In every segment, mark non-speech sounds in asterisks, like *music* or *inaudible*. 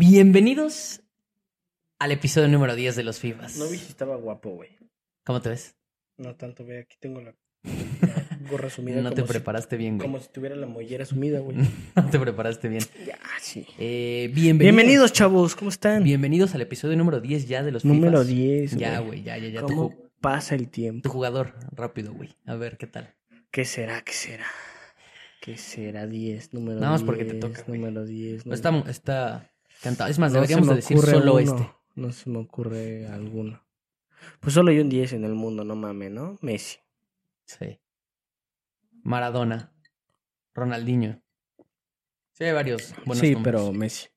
Bienvenidos al episodio número 10 de los FIFAs. No vi si estaba guapo, güey. ¿Cómo te ves? No tanto, ve, aquí tengo la, la *laughs* gorra sumida. No te si- preparaste bien, güey. Como si tuviera la mollera sumida, güey. *laughs* No te preparaste bien. ya, sí. Eh, bienvenidos. Bienvenidos, chavos, ¿cómo están? Bienvenidos al episodio número 10 ya de los Número FIFAs. 10, Ya, güey, ya, ya, ya. Tu, ¿Cómo pasa el tu tiempo? jugador, rápido, güey. A ver, ¿qué tal? ¿Qué será, qué será? ¿Qué será? 10, número 10. Nada más porque te toca, güey. Número 10. No, Está, está cantado. Es más, No deberíamos de decir solo uno, este. No se me ocurre alguno. Pues solo hay un 10 en el mundo, no mames, ¿no? Messi. Sí. Maradona. Ronaldinho. Sí, hay varios buenos sí, nombres. pero Messi.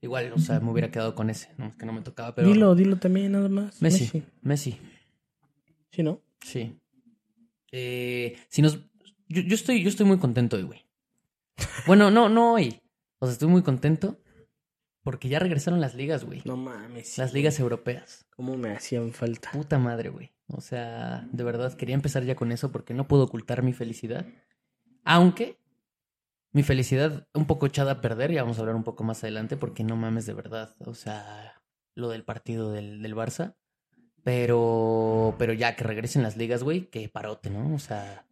Igual, o sea, me hubiera quedado con ese. No, es que no me tocaba, pero... Dilo, dilo también, nada más. Messi. Messi. Sí, ¿no? Sí. Eh, si nos... Yo, yo estoy, yo estoy muy contento hoy, güey. Bueno, no, no hoy. O sea, estoy muy contento porque ya regresaron las ligas, güey. No mames. Las ligas europeas. ¿Cómo me hacían falta? Puta madre, güey. O sea, de verdad quería empezar ya con eso porque no puedo ocultar mi felicidad. Aunque mi felicidad un poco echada a perder, ya vamos a hablar un poco más adelante porque no mames de verdad. O sea, lo del partido del, del Barça. Pero, pero ya que regresen las ligas, güey, que parote, ¿no? O sea,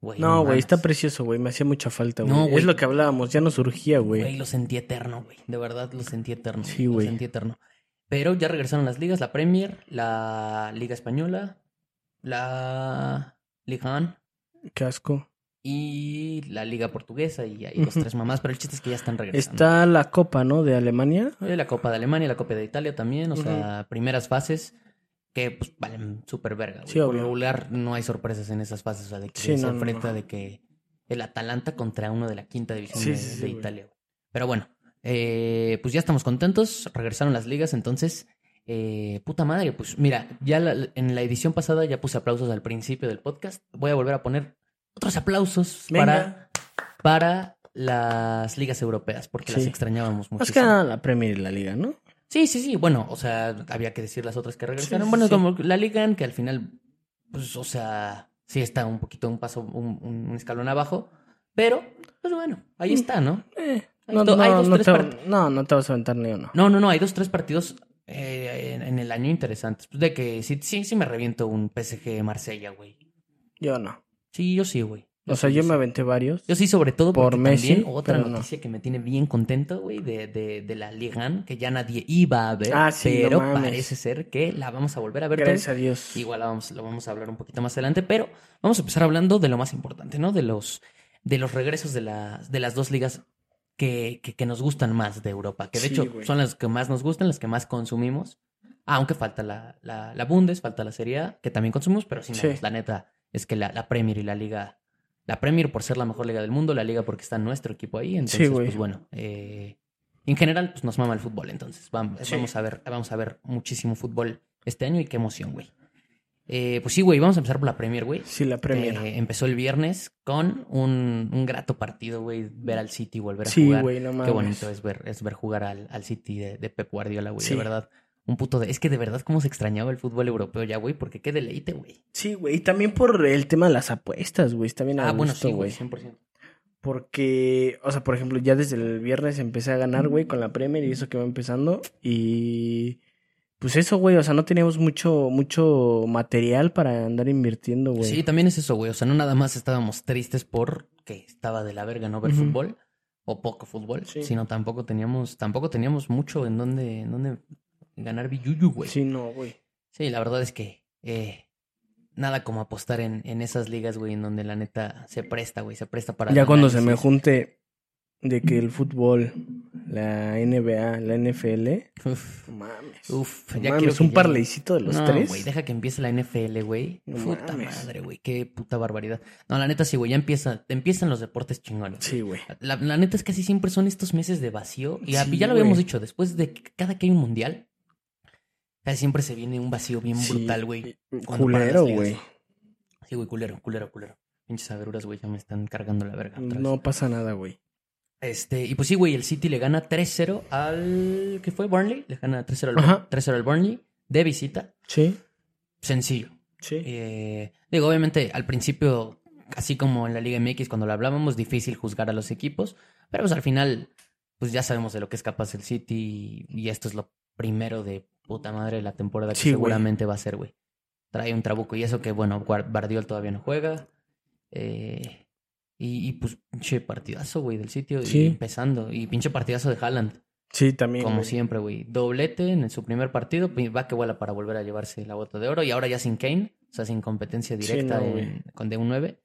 No, güey, está precioso, güey. Me hacía mucha falta, güey. No, güey. Es lo que hablábamos, ya nos surgía, Güey, güey. lo sentí eterno, güey. De verdad lo sentí eterno. Sí, Lo güey. sentí eterno. Pero ya regresaron las ligas, la Premier, la Liga Española, la Liga 1 Qué asco. y la Liga Portuguesa y ahí los tres mamás, pero el chiste es que ya están regresando. Está la Copa, ¿no? De Alemania. Eh, La Copa de Alemania, la Copa de Italia también, o sea, primeras fases que pues valen súper verga. Sí, Por regular no hay sorpresas en esas fases, o sea, de que Sí, se no, enfrenta no. de que el Atalanta contra uno de la quinta división Sí, de. Italia. güey. Pero bueno, eh, pues ya estamos contentos, regresaron las ligas, entonces, eh, puta madre, pues mira, ya la- en la edición pasada ya puse aplausos al principio del podcast, voy a volver a poner otros aplausos para, Venga. para las ligas europeas, porque las extrañábamos Más muchísimo. que nada la Premier y la Liga, ¿no? Sí, sí, sí. Bueno, o sea, había que decir las otras que regresaron. sí, bueno, sí. como la Liga, en que al final, pues, o sea, sí está un poquito un paso, un, un- escalón abajo. Pero, pues bueno, ahí está, ¿no? Eh, no, no, hay dos, no tres te, no, no te vas a aventar ni uno. No, no, no, hay dos, tres partidos eh, en, en el año interesantes. Pues de que sí, sí, sí me reviento un PSG Marsella, güey. Yo no. Sí, yo sí, güey. O sea, yo me aventé varios. Yo sí, sobre todo Por porque Messi, también otra no. noticia que me tiene bien contento, güey, de, de, de la Liga, que ya nadie iba a ver, Ah, sí, pero parece ser que la vamos a volver a ver Gracias a Dios. Igual la vamos, lo vamos a hablar un poquito más adelante, pero vamos a empezar hablando de lo más importante, ¿no? De los, de los regresos de, las de las dos ligas que, que, que nos gustan más de Europa, que de Sí, hecho son las que más nos gustan, las que más consumimos. Aunque falta la, la, la Bundes, falta la Serie A, que también consumimos, pero sí, Sí. la neta es que la, la Premier y la Liga, la Premier por ser la mejor liga del mundo, la Liga porque está nuestro equipo ahí, entonces, güey. pues bueno, eh, en general, pues nos mama el fútbol, entonces vamos, Sí. vamos a ver, vamos a ver muchísimo fútbol este año y qué emoción, güey. Eh, pues sí, güey, vamos a empezar por la Premier, güey. Sí, la Premier. que empezó el viernes con un, un grato partido, güey, ver al City volver a sí, jugar. güey, no mames. Qué bonito es ver, es ver jugar al, al City de, de Pep Guardiola, güey, Sí. de verdad. Un puto de... Es que de verdad cómo se extrañaba el fútbol europeo ya, güey, porque qué deleite, güey. Sí, güey. Y también por el tema de las apuestas, güey. Está bien a Ah, bueno, sí, güey, güey. 100%. Porque, o sea, por ejemplo, ya desde el viernes empecé a ganar, güey, con la Premier y eso que va empezando. Y pues eso, güey, o sea, no teníamos mucho, mucho material para andar invirtiendo, güey. Sí, también es eso, güey. O sea, no nada más estábamos tristes por que estaba de la verga no ver fútbol o poco fútbol, Sí. sino tampoco teníamos, tampoco teníamos mucho en donde, en donde ganar billuyu, güey. Sí, no, güey. Sí, la verdad es que eh, nada como apostar en, en esas ligas, güey, en donde la neta se presta, güey, se presta para... Ya cuando se me junte de que el fútbol, la NBA, la NFL, Uf, no mames. uf, ya mames, quiero un parleycito de los no, tres. güey, deja que empiece la NFL, güey. No Puta mames. madre, güey, qué puta barbaridad. No, la neta sí, güey, ya empieza, empiezan los deportes chingones. Sí, güey. La, la neta es que casi siempre son estos meses de vacío. Y Sí, ya lo habíamos dicho, después de cada que hay un mundial, casi siempre se viene un vacío bien Sí, brutal, güey. paran Culero, güey. Sí, güey, culero, culero, culero. Pinches agruras, güey, ya me están cargando la verga. No pasa nada, güey. Este, y pues sí, güey, el City le gana 3-0 al. ¿Qué fue? Burnley. Le gana 3-0 al, Ajá. 3-0 al Burnley. De visita. Sí, Sencillo. sí. Eh, digo, obviamente, al principio, así como en la Liga MX, cuando lo hablábamos, difícil juzgar a los equipos. Pero pues al final, pues ya sabemos de lo que es capaz el City y esto es lo primero de puta madre de la temporada que Sí, seguramente va a ser, güey. Trae un trabuco y eso que, bueno, Bardiol todavía no juega. Eh, y, y, pues pinche partidazo, güey, del sitio. Sí. Y empezando. Y pinche partidazo de Haaland. Sí, también. Como siempre, güey. Doblete en su primer partido. Va que vuela para volver a llevarse la bota de oro. Y ahora ya sin Kane. O sea, sin competencia Sí, directa no, en- güey. con de un 9.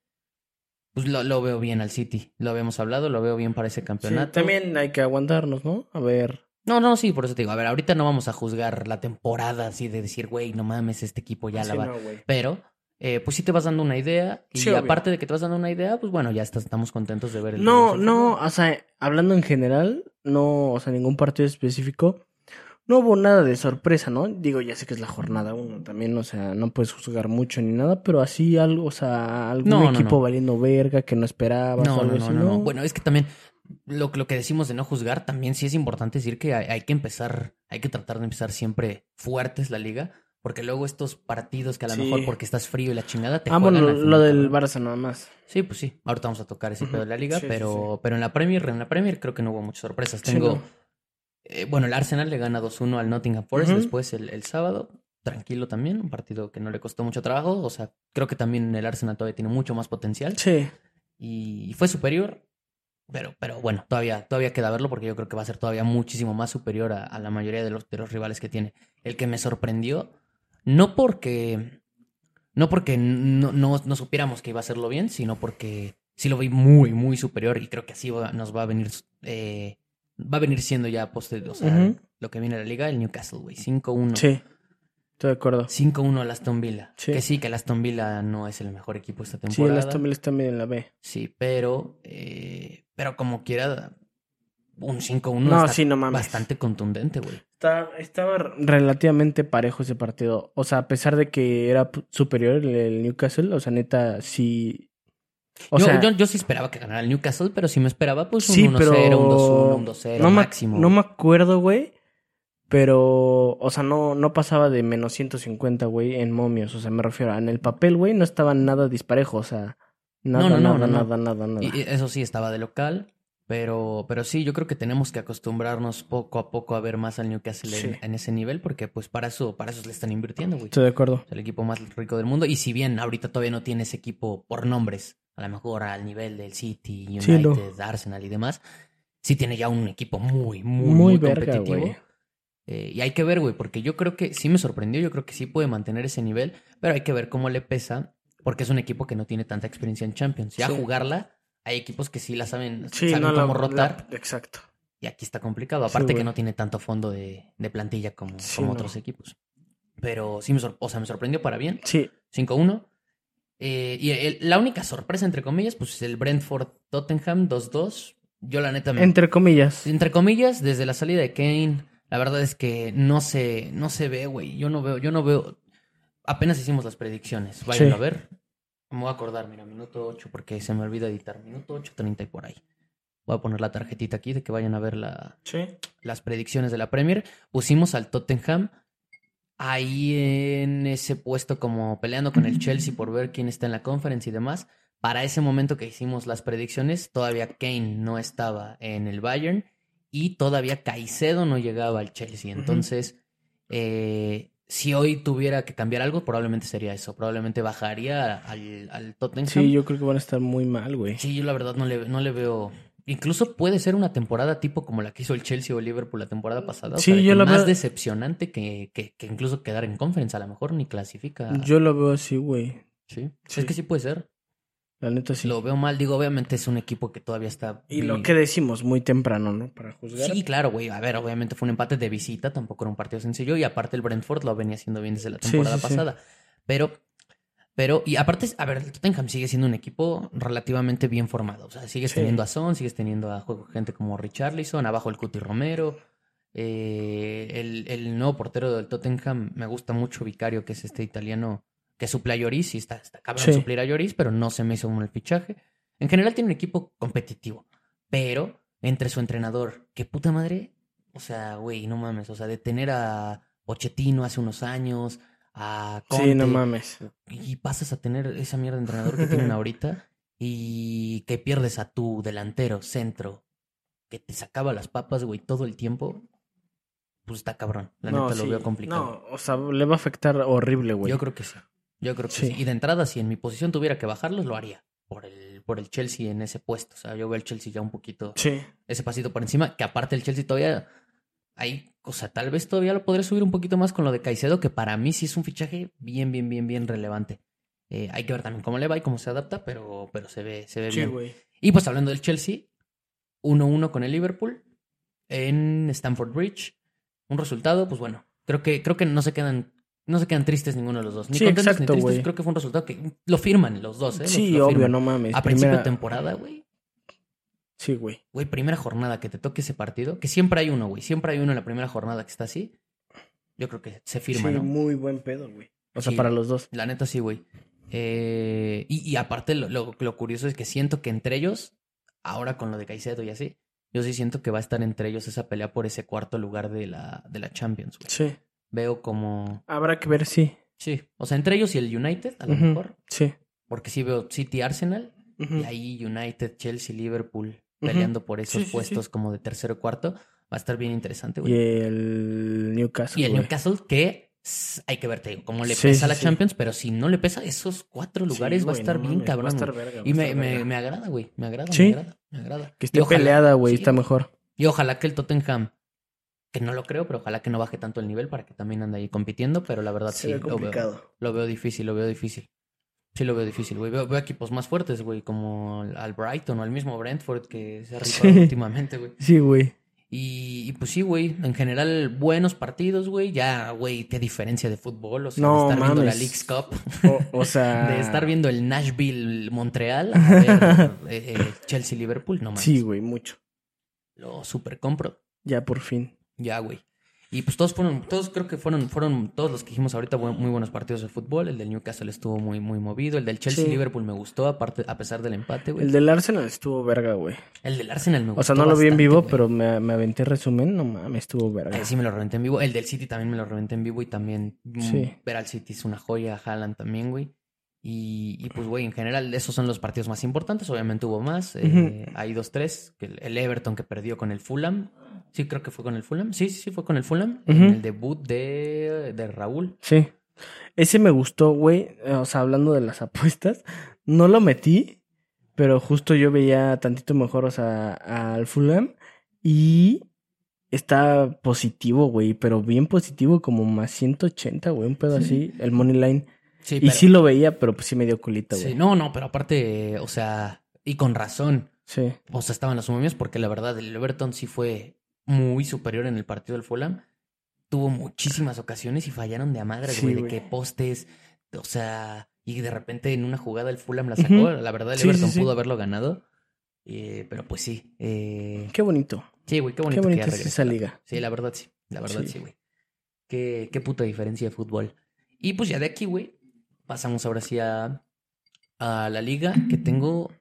Pues lo, lo veo bien al City. Lo habíamos hablado. Lo veo bien para ese Sí, campeonato. también hay que aguantarnos, ¿no? A ver. No, no, sí, por eso te digo. A ver, ahorita no vamos a juzgar la temporada así de decir, güey, no mames, este equipo ya la Sí, va. no. Pero, eh, pues sí te vas dando una idea. Y Sí, aparte de que te vas dando una idea, pues bueno, ya estamos contentos de ver el No, no, o sea, hablando en general, no, o sea, ningún partido específico. No hubo nada de sorpresa, ¿no? Digo, ya sé que es la jornada uno también, o sea, no puedes juzgar mucho ni nada, pero así algo, o sea, algún No, no, equipo no. valiendo verga que no esperabas o No, algo no, no, así, no, no. Bueno, es que también lo, lo que decimos de no juzgar, también sí es importante decir que hay, hay que empezar, hay que tratar de empezar siempre fuertes la liga, porque luego estos partidos que a lo Sí. mejor porque estás frío y la chingada te Ah, bueno, juegan lo, final, lo del. Barça nada más. Sí, pues sí. Ahorita vamos a tocar ese pedo de la liga, Sí, sí, pero, pero en la Premier, en la Premier creo que no hubo muchas sorpresas. Tengo, no. eh, bueno, el Arsenal le gana 2-1 al Nottingham Forest después el, el sábado. Tranquilo también, un partido que no le costó mucho trabajo. O sea, creo que también el Arsenal todavía tiene mucho más potencial. Sí, Y fue superior. Pero, pero bueno, todavía, todavía queda verlo porque yo creo que va a ser todavía muchísimo más superior a, a la mayoría de los, de los rivales que tiene. El que me sorprendió, no porque, no porque no, no, no supiéramos que iba a hacerlo bien, sino porque sí lo vi muy, muy superior y creo que así va- nos va a venir, eh, va a venir siendo ya posterior, o sea, lo que viene de la liga, el Newcastle, güey, 5-1. sí, estoy de acuerdo. 5-1 al Aston Villa. Sí. Que sí, que el Aston Villa no es el mejor equipo esta Sí, el temporada. Aston Villa está medio en la B. Sí, pero, eh, pero como quiera, un 5-1 No, sí, no bastante contundente, güey. Está- estaba relativamente parejo ese partido. O sea, a pesar de que era superior el, el Newcastle, o sea, neta, sí. O yo, sea, yo, yo sí esperaba que ganara el Newcastle, pero sí me esperaba pues un sí, 1-0, pero. un 2-1, un 2-0 no máximo. no me acuerdo, güey. Pero, o sea, no, no pasaba de menos 150, güey, en momios. O sea, me refiero a en el papel, güey, no estaba nada disparejo. O sea, nada, No, no, no, nada, no, nada, nada, nada. Y- eso sí, estaba de local, pero, pero sí, yo creo que tenemos que acostumbrarnos poco a poco a ver más al Newcastle en, Sí. en ese nivel, porque pues para eso, para eso le están invirtiendo, güey. Estoy de acuerdo. Es el equipo más rico del mundo. Y si bien ahorita todavía no tiene ese equipo por nombres, a lo mejor al nivel del City, United, Sí, no. Arsenal y demás, sí tiene ya un equipo muy, muy, Muy muy, verga, competitivo. Eh, y hay que ver, güey, porque yo creo que sí me sorprendió, yo creo que sí puede mantener ese nivel, pero hay que ver cómo le pesa, porque es un equipo que no tiene tanta experiencia en Champions. Ya Sí. jugarla, hay equipos que sí la saben, Sí, saben no, la- cómo rotar, la- exacto. y aquí está complicado. Sí, Aparte que no tiene tanto fondo de, de plantilla como, como no. otros equipos. Pero sí me, o sea, me sorprendió para bien. Sí, 5-1. Eh, y el- la única sorpresa, entre comillas, pues el Brentford-Tottenham 2-2. Yo la neta me... entre comillas. Entre comillas, desde la salida de Kane, la verdad es que no se, no se ve, güey. Yo no veo, yo no veo... Apenas hicimos las predicciones. Vayan Sí. a ver. Me voy a acordar, mira, minuto 8, porque se me olvida editar. Minuto 8, 30 y por ahí. Voy a poner la tarjetita aquí de que vayan a ver la, Sí. las predicciones de la Premier, pusimos al Tottenham ahí en ese puesto como peleando con el Chelsea por ver quién está en la conference y demás. Para ese momento que hicimos las predicciones, todavía Kane no estaba en el Bayern y todavía Caicedo no llegaba al Chelsea. Entonces, eh, si hoy tuviera que cambiar algo, probablemente sería eso. Probablemente bajaría al, al Tottenham. Sí, yo creo que van a estar muy mal, güey. Sí, yo la verdad no le, no le veo. Incluso puede ser una temporada tipo como la que hizo el Chelsea o el Liverpool la temporada pasada. O Sí, sea, yo la más veo- decepcionante que, que, que incluso quedar en conference. A lo mejor ni clasifica. Yo lo veo así, güey. Sí. Sí. Es que sí puede ser. La neta sí. Lo veo mal. Digo, obviamente es un equipo que todavía está. Y lo que decimos, muy temprano, ¿no? Para juzgar. Sí, claro, güey. A ver, obviamente fue un empate de visita, tampoco era un partido sencillo. Y aparte el Brentford lo venía haciendo bien desde la temporada sí, sí. pasada. Pero, pero, y aparte, a ver, el Tottenham sigue siendo un equipo relativamente bien formado. O sea, sigues teniendo a Son, sigues teniendo a gente como Richarlison, abajo el Cuti Romero. eh, el, el nuevo portero del Tottenham me gusta mucho Vicario, que es este italiano que suple a Lloris y está, está cabrón Sí. suplir a Lloris, pero no se me hizo un el fichaje. En general tiene un equipo competitivo, pero entre su entrenador, que puta madre, o sea, güey, no mames, o sea, de tener a Pochettino hace unos años, a Conte, Sí, no mames. y pasas a tener esa mierda de entrenador que tienen *laughs* ahorita y que pierdes a tu delantero, centro, que te sacaba las papas, güey, todo el tiempo, pues está cabrón. La No, neta sí. lo veo complicado. No, o sea, le va a afectar horrible, güey. Yo creo que sí. Yo creo que Sí. sí. Y de entrada, si en mi posición tuviera que bajarlos, lo haría. Por el, por el Chelsea en ese puesto. O sea, yo veo el Chelsea ya un poquito, Sí. ese pasito por encima. Que aparte el Chelsea todavía hay, o sea, tal vez todavía lo podré subir un poquito más con lo de Caicedo, que para mí sí es un fichaje bien, bien, bien, bien relevante. Eh, hay que ver también cómo le va y cómo se adapta, pero, pero se ve, se ve Sí, bien. güey. Y pues hablando del Chelsea, 1-1 con el Liverpool en Stamford Bridge. Un resultado, pues bueno, creo que, creo que no se quedan, no se quedan tristes ninguno de los dos. Ni Sí, contentos ni tristes. Creo que fue un resultado que lo firman los dos, ¿eh? Sí, lo obvio, no mames. A principio de Primera- temporada, güey. Sí, güey. Güey, primera jornada que te toque ese partido, que siempre hay uno, güey. Siempre hay uno en la primera jornada que está así. Yo creo que se firma, sí, ¿no? muy buen pedo, güey. O sea, Sí. para los dos. La neta sí, güey. Eh, y, y aparte, lo, lo- lo curioso es que siento que entre ellos, ahora con lo de Caicedo y así, yo sí siento que va a estar entre ellos esa pelea por ese cuarto lugar de la, de la Champions, güey. Sí. Veo como... Habrá que ver, sí. Sí, o sea, entre ellos y el United, a lo mejor. Sí. Porque sí veo City Arsenal y ahí United, Chelsea, Liverpool peleando por esos Sí, puestos sí. como de tercero o cuarto. Va a estar bien interesante, Y güey. el Newcastle. Y el güey. Newcastle que hay que ver, te digo, cómo le pesa sí, la. Champions, pero si no le pesa esos cuatro lugares va a estar no bien mames, cabrón. Va a estar verga. Y a me, me, verga. me agrada, güey. Me agrada, Sí. me agrada, me agrada. Que Y esté ojalá- peleada, güey. está mejor. Y ojalá que el Tottenham, que no lo creo, pero ojalá que no baje tanto el nivel para que también ande ahí compitiendo, pero la verdad Se sí, ve lo veo, lo veo difícil, lo veo difícil. Sí lo veo difícil, güey. Veo, veo equipos más fuertes, güey, como al Brighton o al mismo Brentford que se ha rifado Sí. últimamente, güey. Sí, güey. Y, y pues sí, güey, en general buenos partidos, güey. Ya, güey, qué diferencia de fútbol, o sea, No, de estar viendo la. League's Cup, O, o *laughs* sea. de estar viendo el Nashville Montreal, a *laughs* ver eh, eh, Chelsea Liverpool, no mames. Sí, güey, mucho. Lo super compro. Ya por fin. Ya, güey. Y pues todos fueron, todos creo que fueron, fueron todos los que dijimos ahorita muy buenos partidos de fútbol. El del Newcastle estuvo muy, muy movido. El del Chelsea Sí. Liverpool me gustó, aparte, a pesar del empate, güey. El El, del Arsenal estuvo verga, güey. del Arsenal me gustó. O sea, no lo vi en vivo, güey. pero me, me aventé resumen. No mames, estuvo verga. Eh, sí, me lo reventé en vivo. El del City también me lo reventé en vivo y también mm, Sí. ver al City es una joya. Haaland también, güey. Y, y pues, güey, en general, esos son los partidos más importantes. Obviamente hubo más. eh, Hay dos, tres. El, Everton que perdió con el Fulham. Sí, creo que fue con el Fulham. Sí, sí, sí, fue con el Fulham. En el debut de, de Raúl. Sí. Ese me gustó, güey. Eh, O sea, hablando de las *laughs* apuestas. No lo metí, pero justo yo veía tantito mejor, o sea, al Fulham. Y está positivo, güey. Pero bien positivo, como más 180, güey. Un pedo así. El money line. Sí, Y pero- sí lo veía, pero pues sí me dio culita, sí, güey. no, no, pero aparte, o sea, y con razón. Sí. O sea, estaban los momios porque la verdad el Everton sí fue muy superior en el partido del Fulham. Tuvo muchísimas ocasiones y fallaron de a madre, Sí, güey, de que postes, o sea, y de repente en una jugada el Fulham la sacó. La verdad el Sí, sí, Everton sí. pudo haberlo ganado. eh, pero pues sí. eh, Qué bonito. sí, güey, qué Qué bonito, que es esa liga. Sí, la verdad sí. La verdad Sí. sí, güey. Qué, qué puta diferencia de fútbol. Y pues ya de aquí, güey, pasamos ahora sí a, a la liga que tengo.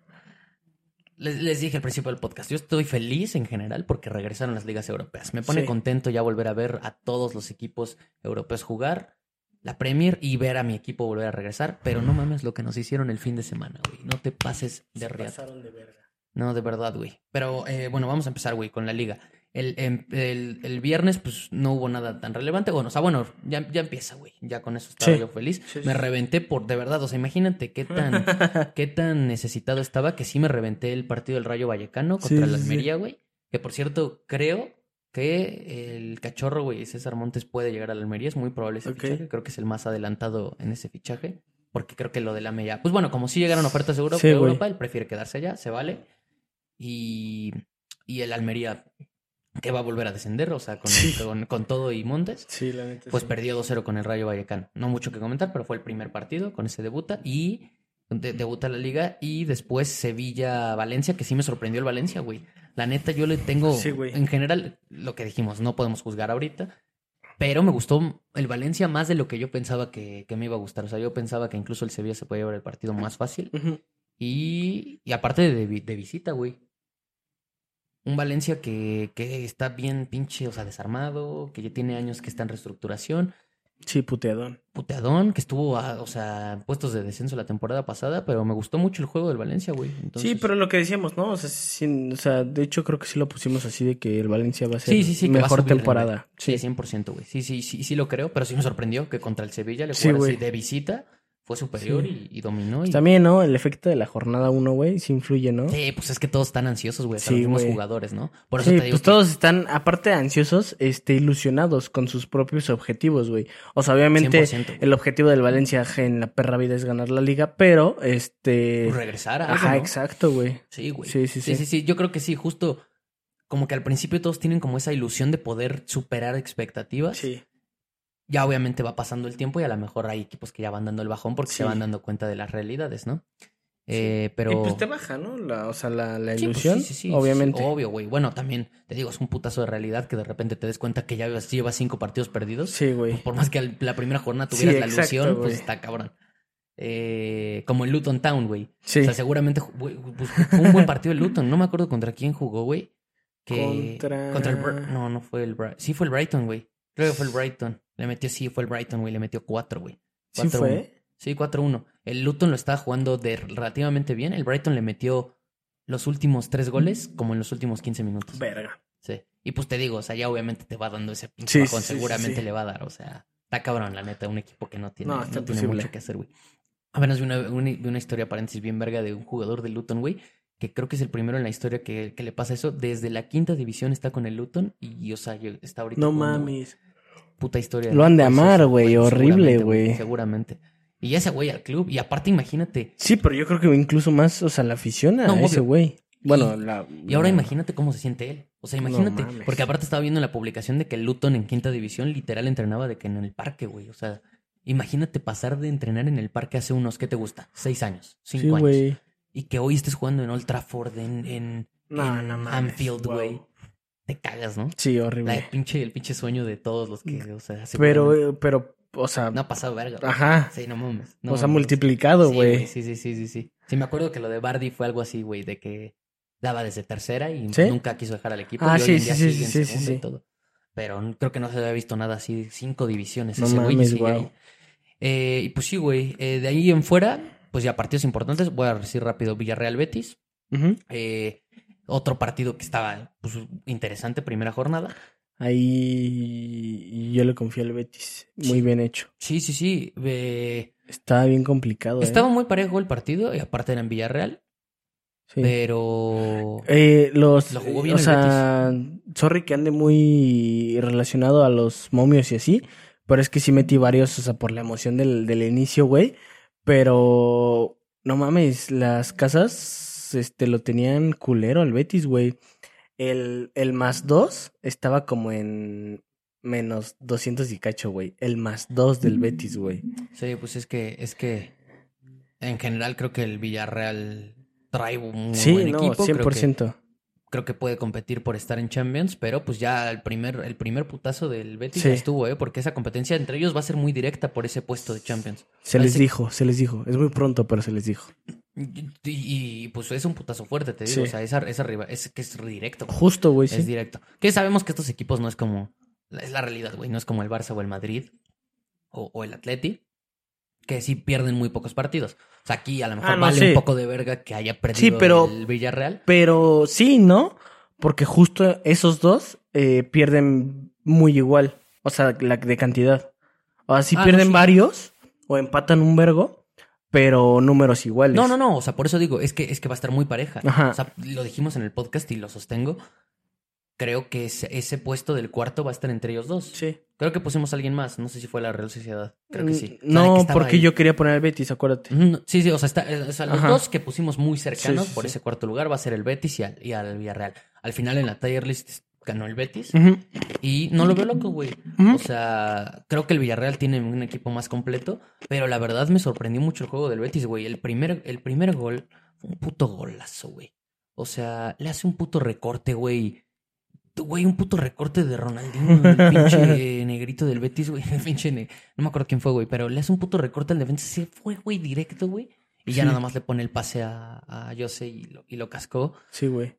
Les, les dije al principio del podcast, yo estoy feliz en general porque regresaron las ligas europeas. Me pone Sí. contento ya volver a ver a todos los equipos europeos jugar, la Premier y ver a mi equipo volver a regresar. Pero no mames lo que nos hicieron el fin de semana, güey. No te pases de reata. Pasaron de verga. No, de verdad, güey. Pero eh, bueno, vamos a empezar, güey, con la liga. El, em- el, el viernes, pues no hubo nada tan relevante. Bueno, o sea, bueno, ya, ya empieza, güey. Ya con eso estaba Sí. yo feliz. Sí, sí, me sí. reventé por, de verdad, o sea, imagínate qué tan, *laughs* qué tan necesitado estaba que sí me reventé el partido del Rayo Vallecano contra Sí, sí, sí. Almería, güey. Que por cierto, creo que el cachorro, güey, César Montes puede llegar al Almería. Es muy probable ese fichaje. Creo que es el más adelantado en ese fichaje. Porque creo que lo del AME ya. Pues bueno, como si llegaron ofertas de Sí, de. Europa, él prefiere quedarse allá, se vale. Y, y el Almería, que va a volver a descender, o sea, con, Sí. con, con todo y Montes. Sí, la neta. Pues sí. perdió 2-0 con el Rayo Vallecano. No mucho que comentar, pero fue el primer partido con ese debuta y de- debuta la liga y después Sevilla-Valencia, que sí me sorprendió el Valencia, güey. La neta, yo le tengo, Sí, güey. en general, lo que dijimos, no podemos juzgar ahorita, pero me gustó el Valencia más de lo que yo pensaba que, que me iba a gustar. O sea, yo pensaba que incluso el Sevilla se podía llevar el partido más fácil. Y, y aparte de, de visita, güey. Un Valencia que, que está bien pinche, o sea, desarmado, que ya tiene años que está en reestructuración, Sí, puteadón. puteadón, que estuvo, a, o sea, puestos de descenso la temporada pasada, pero me gustó mucho el juego del Valencia, güey. Entonces, Sí, pero lo que decíamos, ¿no? O sea, sin- o sea, de hecho creo que sí lo pusimos así de que el Valencia va a ser Sí, sí, sí, mejor subir temporada. Sí, 100%, güey. Sí, sí, sí, sí lo creo, pero sí me sorprendió que contra el Sevilla le jugara así de visita, fue superior Sí. y, y dominó. Y... También, ¿no? El efecto de la jornada 1, güey, sí influye, ¿no? Sí, pues es que todos están ansiosos, güey, Sí, los mismos jugadores, ¿no? Por eso Sí, te digo pues que- todos están, aparte de ansiosos, este, ilusionados con sus propios objetivos, güey. O sea, obviamente 100%, güey. el objetivo del Valencia en la perra vida es ganar la liga, pero este... Pues regresar a Ajá, ¿no? exacto, güey. Sí, güey. Sí, sí, sí, sí. sí, sí. Yo creo que sí, justo como que al principio todos tienen como esa ilusión de poder superar expectativas. Sí. Ya obviamente va pasando el tiempo y a lo mejor hay equipos que ya van dando el bajón porque se van dando cuenta de las realidades, ¿no? Eh, pero... Y pues te baja, ¿no? La, o sea, la, pues ilusión, sí, sí, sí, obviamente. obvio, güey. Bueno, también te digo, es un putazo de realidad que de repente te des cuenta que ya llevas, cinco partidos perdidos. Sí, güey. Por más que la primera jornada tuvieras la exacto, ilusión, güey. pues está cabrón. Eh, como el Luton Town, güey. Sí. O sea, seguramente güey, pues, fue un buen partido el Luton. No me acuerdo contra quién jugó, güey. Que... Contra- el... Br- No, no fue el Brighton. Sí fue el Brighton, güey. Creo que fue el Brighton. Le metió, sí, fue el Brighton, güey. Le metió cuatro, güey. Sí 4-1. fue. Sí, 4-1. El Luton lo estaba jugando de relativamente bien. El Brighton le metió los últimos tres goles como en los últimos 15 minutos. Verga. Sí. Y pues te digo, o sea, ya obviamente te va dando ese pinche Sí, bajón. sí, sí, Seguramente sí. le va a dar. O sea, está cabrón, la neta. Un equipo que no tiene, No, tiene mucho que hacer, güey. Apenas vi una, una, una historia, paréntesis, bien verga de un jugador de Luton, güey. Que creo que es el primero en la historia que, que le pasa eso. Desde la quinta división está con el Luton. Y, o sea, yo- está ahorita. No jugando, mames. Puta historia. Lo han de amar, güey, horrible, güey. Seguramente. Y ese güey al club. Y aparte, imagínate. Sí, pero yo creo que incluso más, o sea, la afición a No, ese güey. Bueno, Y- la... Y ahora la- imagínate cómo se siente él. O sea, imagínate. porque aparte estaba viendo la publicación de que Luton en quinta división literal entrenaba de que en el parque, güey. O sea, imagínate pasar de entrenar en el parque hace unos, ¿qué te gusta? Seis años, cinco Sí, años. güey. Y que hoy estés jugando en Old Trafford, en, en, No. Anfield, Wow. Güey. Te cagas, ¿no? Sí, horrible. el, pinche, el pinche sueño de todos los que, o sea, Pero, eh, pero, o sea, No ha pasado verga. güey. ajá. Sí, no mames. no o sea, mames. multiplicado, Sí, güey. Sí, sí, sí, sí, sí. Sí, me acuerdo que lo de Bardi fue algo así, güey, de que daba desde tercera y ¿Sí? nunca quiso dejar al equipo. Ah, y hoy sí, en sí, día sí, sí, sí, sí. todo. Pero creo que no se había visto nada así, cinco divisiones. No ese güey y mames, ahí. Eh, y pues sí, güey. eh, de ahí en fuera, pues ya partidos importantes. Voy a decir rápido Villarreal Betis. Ujú. Eh, otro partido que estaba pues, interesante, primera jornada. Ahí yo le confío al Betis. Muy Sí. bien hecho. Sí, sí, sí. eh, Estaba bien complicado, ¿eh? estaba muy parejo el partido y aparte era en Villarreal. Sí. Pero... Eh, los, Lo jugó bien o el sea, sorry que ande muy relacionado a los momios y así, pero es que sí metí varios, o sea, por la emoción del, del inicio, güey, pero no mames, las casas, este, lo tenían culero al Betis, güey. El, el más dos estaba como en menos 200 y cacho, güey. El más dos del Betis, güey. Sí, pues es que, es que en general creo que el Villarreal trae un Sí, buen no, equipo. Creo que, 100%. creo que puede competir por estar en Champions, pero pues ya el primer, el primer putazo del Betis Sí. estuvo, ¿eh? Porque esa competencia entre ellos va a ser muy directa por ese puesto de Champions. Se les dijo, se les dijo. Es muy pronto, pero se les dijo. Y, y, pues es un putazo fuerte, te digo. Sí. O sea, esa, esa riva- es que es directo. güey. Justo, güey, sí. Es directo. Que sabemos que estos equipos no es como. Es la realidad, güey. No es como el Barça o el Madrid o, o el Atleti. Que sí pierden muy pocos partidos. O sea, aquí a lo mejor Ah, no, vale sí. un poco de verga que haya perdido pero- el Villarreal. Pero sí, ¿no? Porque justo esos dos eh, pierden muy igual. O sea, la de cantidad. O sea, sí Ah, pierden varios o empatan un vergo, pero números iguales. No, no, no. O sea, por eso digo, es que, es que va a estar muy pareja. Ajá. O sea, lo dijimos en el podcast y lo sostengo. Creo que ese, ese puesto del cuarto va a estar entre ellos dos. Sí. Creo que pusimos a alguien más. No sé si fue la Real Sociedad. Creo que sí. O sea, que No, porque ahí. yo quería poner al Betis, acuérdate. Sí, sí, o sea, está, eh, o sea, los Ajá. dos que pusimos muy cercanos Sí, sí, por sí. ese cuarto lugar va a ser el Betis y al, y al Villarreal. Al final en la tier list ganó el Betis y no lo veo loco, güey. O sea, creo que el Villarreal tiene un equipo más completo, pero la verdad me sorprendió mucho el juego del Betis, güey. El primer, el primer gol fue un puto golazo, güey. O sea, le hace un puto recorte, güey. Güey, un puto recorte de Ronaldinho, el pinche *laughs* negrito del Betis, güey. *laughs* El pinche ne- No me acuerdo quién fue, güey, pero le hace un puto recorte al defensa. Se fue, güey, directo, güey. Y ya Sí. nada más le pone el pase a, a Jose y lo, y lo cascó. Sí, güey.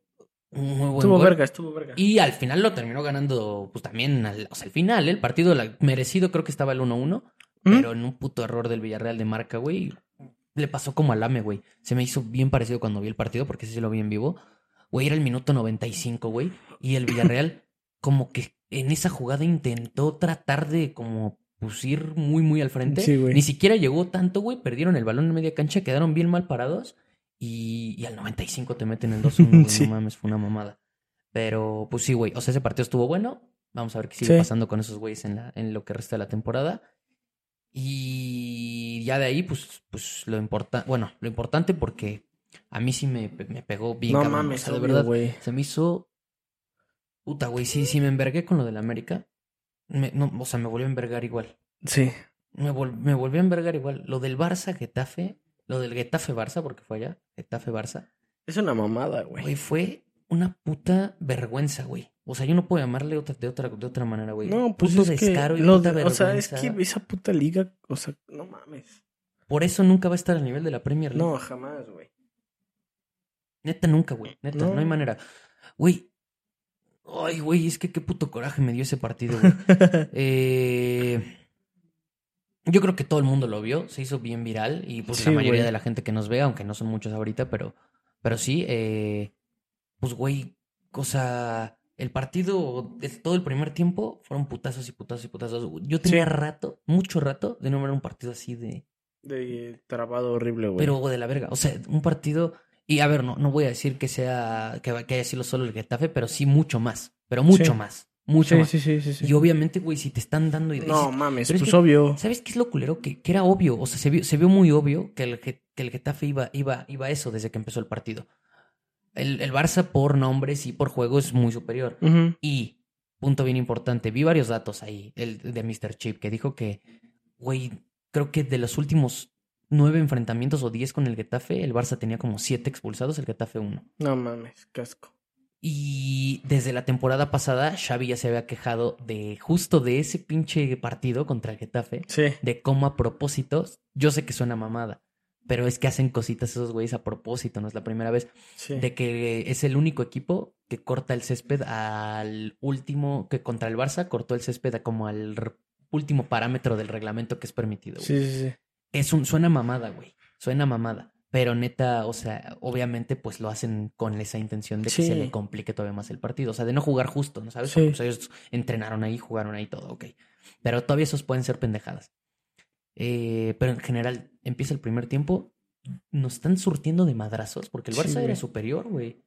Un muy buen Estuvo gol. verga, estuvo verga. Y al final lo terminó ganando, pues también, al, o sea, al final, ¿eh? el partido la- merecido creo que estaba el 1-1, ¿Mm? pero en un puto error del Villarreal de marca, güey, le pasó como al AME, güey. Se me hizo bien parecido cuando vi el partido, porque sí lo vi en vivo. Güey, era el minuto 95, güey, y el Villarreal *laughs* como que en esa jugada intentó tratar de como pues ir muy, muy al frente. Sí, güey. Ni siquiera llegó tanto, güey, perdieron el balón en media cancha, quedaron bien mal parados y, y al 95 te meten el *laughs* 2-1, güey, Sí. no mames, fue una mamada. Pero, pues sí, güey. O sea, ese partido estuvo bueno. Vamos a ver qué sigue Sí. pasando con esos güeyes en, la, en lo que resta de la temporada. Y ya de ahí, pues, pues lo importante, bueno, lo importante porque a mí sí me, me pegó bien. no cabrón. O mames, sea, de verdad, güey. se me hizo. Puta, güey, sí, sí me envergué con lo del América. Me- no, o sea, me volvió a envergar igual. Sí. Me, vol- me volvió a envergar igual. Lo del Barça, Getafe, lo del Getafe Barça, porque fue allá, Getafe Barça. Es una mamada, güey. Güey, fue una puta vergüenza, güey. O sea, yo no puedo llamarle otra, de, otra, de otra manera, güey. No, pues Puto es que descaro y lo puta de- o sea, es vergüenza. que esa puta liga, o sea, no mames. Por eso nunca va a estar al nivel de la Premier League. No, jamás, güey. Neta, nunca, güey. Neta, no. No. hay manera. Güey. Ay, güey, es que qué puto coraje me dio ese partido, güey. *laughs* Eh, yo creo que todo el mundo lo vio, se hizo bien viral y pues la mayoría güey. de la gente que nos ve, aunque no son muchos ahorita, pero, pero sí, eh, pues güey, o sea, el partido, el- todo el primer tiempo fueron putazos y putazos y putazos. Yo tenía Sí. rato, mucho rato, de no ver un partido así de, De trabado horrible, güey. pero de la verga, o sea, un partido, y a ver, no, no voy a decir que sea, que, que haya sido solo el Getafe, pero sí mucho más, pero mucho Sí. más, mucho sí, más. sí, sí, sí, sí. Y obviamente, güey, si te están dando ideas. No mames, Pero es pues que- obvio. ¿Sabes qué es lo culero? Que, que era obvio, o sea, se vio, se vio muy obvio que el, que el Getafe iba, iba, iba a eso desde que empezó el partido. El, el Barça por nombres y por juego es muy superior. Y, punto bien importante, vi varios datos ahí, el de Mr. Chip, que dijo que, güey, creo que de los últimos nueve enfrentamientos o diez con el Getafe, el Barça tenía como siete expulsados, el Getafe uno. No mames, casco. Y desde la temporada pasada, Xavi ya se había quejado de justo de ese pinche partido contra el Getafe, Sí. de cómo a propósito, yo sé que suena mamada, pero es que hacen cositas esos güeyes a propósito, no es la primera vez, Sí. de que es el único equipo que corta el césped al último, que contra el Barça cortó el césped a como al último parámetro del reglamento que es permitido. güey. Sí, sí, sí. Es un, suena mamada, güey, suena mamada. Pero neta, o sea, obviamente pues lo hacen con esa intención de que Sí. se le complique todavía más el partido. O sea, de no jugar justo, ¿no sabes? Sí. Porque, pues, ellos entrenaron ahí, jugaron ahí todo, ok. Pero todavía esos pueden ser pendejadas. Eh, pero en general, empieza el primer tiempo, nos están surtiendo de madrazos, porque el Sí, Barça era superior, güey.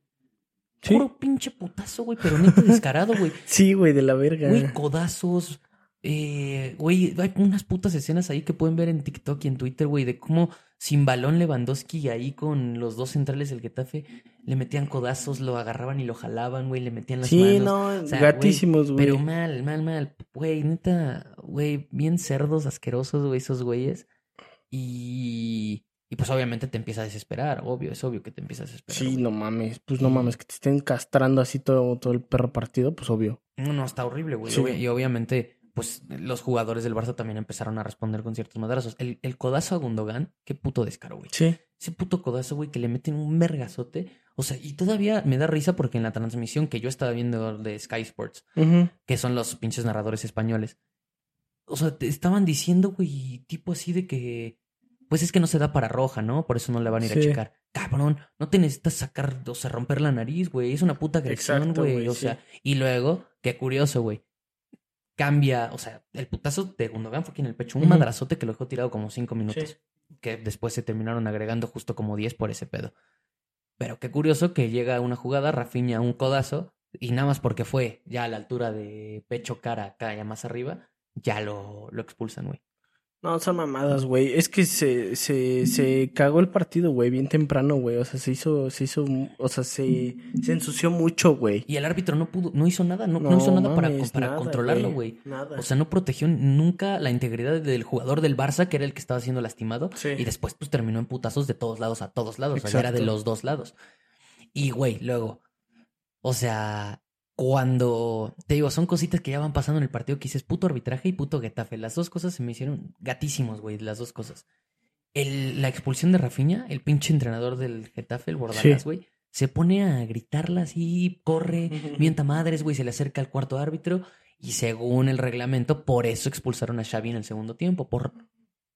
Puro pinche putazo, güey, pero neta descarado, güey. *laughs* Sí, güey, de la verga. Güey, codazos. Eh, güey, hay unas putas escenas ahí que pueden ver en TikTok y en Twitter, güey, de cómo sin balón Lewandowski ahí con los dos centrales del Getafe le metían codazos, lo agarraban y lo jalaban, güey, le metían las sí, manos. no, O sea, gatísimos, güey. Pero mal, mal, mal. Güey, neta, güey, bien cerdos, asquerosos, güey, esos güeyes. Y, y pues obviamente te empieza a desesperar, obvio, es obvio que te empieza a desesperar. Sí, güey. no mames. Pues no mames, que te estén castrando así todo, todo el perro partido, pues obvio. No, no, está horrible, güey. Sí. Y obviamente, pues los jugadores del Barça también empezaron a responder con ciertos madrazos. El, el codazo a Gundogan, qué puto descaro, güey. Sí. Ese puto codazo, güey, que le meten un vergazote. O sea, y todavía me da risa porque en la transmisión que yo estaba viendo de Sky Sports, que son los pinches narradores españoles, o sea, te estaban diciendo, güey, tipo así de que, pues es que no se da para roja, ¿no? Por eso no le van a ir a checar. Cabrón, no te necesitas sacar, o sea, romper la nariz, güey. Es una puta agresión, güey. güey, O sí. sea, y luego, qué curioso, güey. Cambia, o sea, el putazo de Gundogan fue aquí en el pecho, un madrazote que lo dejó tirado como cinco minutos. Sí. Que después se terminaron agregando justo como 10 por ese pedo. Pero qué curioso que llega una jugada, Rafinha un codazo, y nada más porque fue ya a la altura de pecho, cara, acá, ya más arriba, ya lo, lo expulsan, güey. No, son mamadas, güey. Es que se, se, se cagó el partido, güey, bien temprano, güey. O sea, se hizo, se hizo, o sea, se, se ensució mucho, güey. Y el árbitro no pudo, no hizo nada, no, no hizo nada para, mames, para nada, controlarlo, güey. Nada. O sea, no protegió nunca la integridad del jugador del Barça, que era el que estaba siendo lastimado. Sí. Y después, pues terminó en putazos de todos lados a todos lados. O sea, era de los dos lados. Y, güey, luego, o sea, cuando te digo, son cositas que ya van pasando en el partido que dices puto arbitraje y puto Getafe. Las dos cosas se me hicieron gatísimos, güey, las dos cosas. El, la expulsión de Rafinha, el pinche entrenador del Getafe, el Bordalás, Sí. güey, se pone a gritarla así, corre, mienta madres, güey, se le acerca al cuarto árbitro y según el reglamento, por eso expulsaron a Xavi en el segundo tiempo, por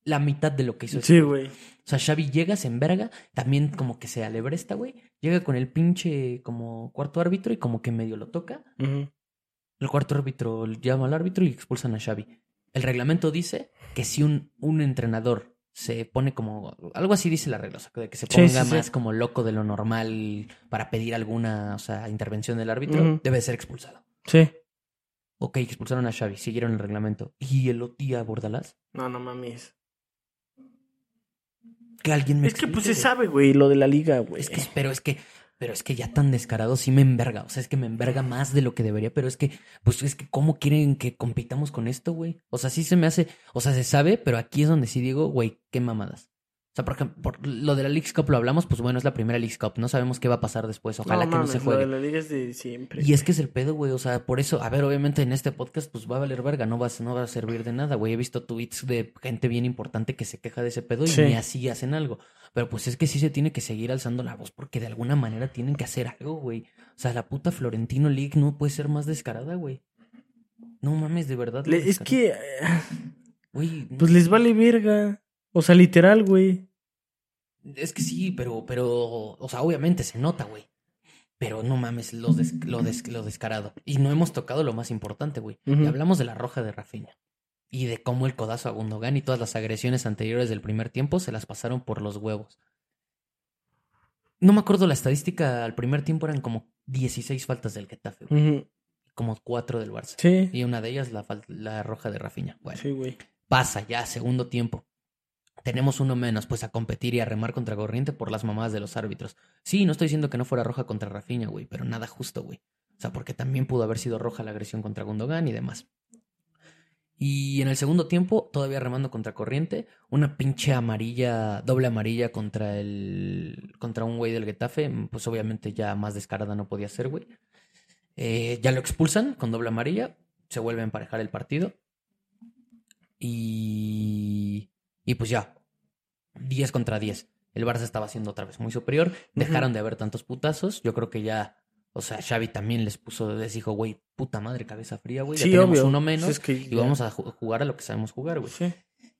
la mitad de lo que hizo. Sí, güey. O sea, Xavi llega, se enverga, también como que se alebresta, güey. Llega con el pinche como cuarto árbitro y como que medio lo toca. El cuarto árbitro llama al árbitro y expulsan a Xavi. El reglamento dice que si un, un entrenador se pone como... Algo así dice la regla, o sea, de que se ponga sí, sí. más como loco de lo normal para pedir alguna, o sea, intervención del árbitro, debe ser expulsado. Sí. Ok, expulsaron a Xavi, siguieron el reglamento. ¿Y el Otía Bordalás? No, no mames. Que alguien me Es que pues se sabe, güey, lo de la liga, güey. Es que, pero es que, pero es que ya tan descarado sí me enverga. O sea, es que me enverga más de lo que debería, pero es que, pues es que, ¿cómo quieren que compitamos con esto, güey? O sea, sí se me hace, o sea, se sabe, pero aquí es donde sí digo, güey, qué mamadas. O sea, por ejemplo, por lo de la Leagues Cup lo hablamos, pues bueno, es la primera Leagues Cup. No sabemos qué va a pasar después. Ojalá que no se juegue. Lo de la liga es de siempre. Y es que es el pedo, güey. O sea, por eso, a ver, obviamente en este podcast, pues va a valer verga, no va, a- no va a servir de nada, güey. He visto tweets de gente bien importante que se queja de ese pedo y Sí. ni así hacen algo. Pero pues es que sí se tiene que seguir alzando la voz porque de alguna manera tienen que hacer algo, güey. O sea, la puta Florentino League no puede ser más descarada, güey. No mames, de verdad. Le- es que, Güey, pues les vale verga. O sea, literal, güey. Es que sí, pero, pero, o sea, obviamente se nota, güey. Pero no mames, lo, des- lo, des- lo descarado. Y no hemos tocado lo más importante, güey. Hablamos de la roja de Rafinha. Y de cómo el codazo a Gundogan y todas las agresiones anteriores del primer tiempo se las pasaron por los huevos. No me acuerdo la estadística, al primer tiempo eran como 16 faltas del Getafe, güey. Como 4 del Barça. Sí. Y una de ellas la, la roja de Rafinha. Bueno, Sí, güey. pasa ya, segundo tiempo. Tenemos uno menos, pues a competir y a remar contra corriente por las mamadas de los árbitros. Sí, no estoy diciendo que no fuera roja contra Rafinha, güey, pero nada justo, güey. O sea, porque también pudo haber sido roja la agresión contra Gundogan y demás. Y en el segundo tiempo, todavía remando contra corriente, una pinche amarilla, doble amarilla contra el. contra un güey del Getafe. Pues obviamente ya más descarada no podía ser, güey. Eh, ya lo expulsan con doble amarilla. Se vuelve a emparejar el partido. Y. Y pues ya. 10 contra 10. El Barça estaba siendo otra vez muy superior. Dejaron de haber tantos putazos. Yo creo que ya. O sea, Xavi también les puso, les dijo, güey, puta madre, cabeza fría, güey. Ya Sí, tenemos obvio. uno menos. Es que Y ya- vamos a ju- jugar a lo que sabemos jugar, güey. Sí.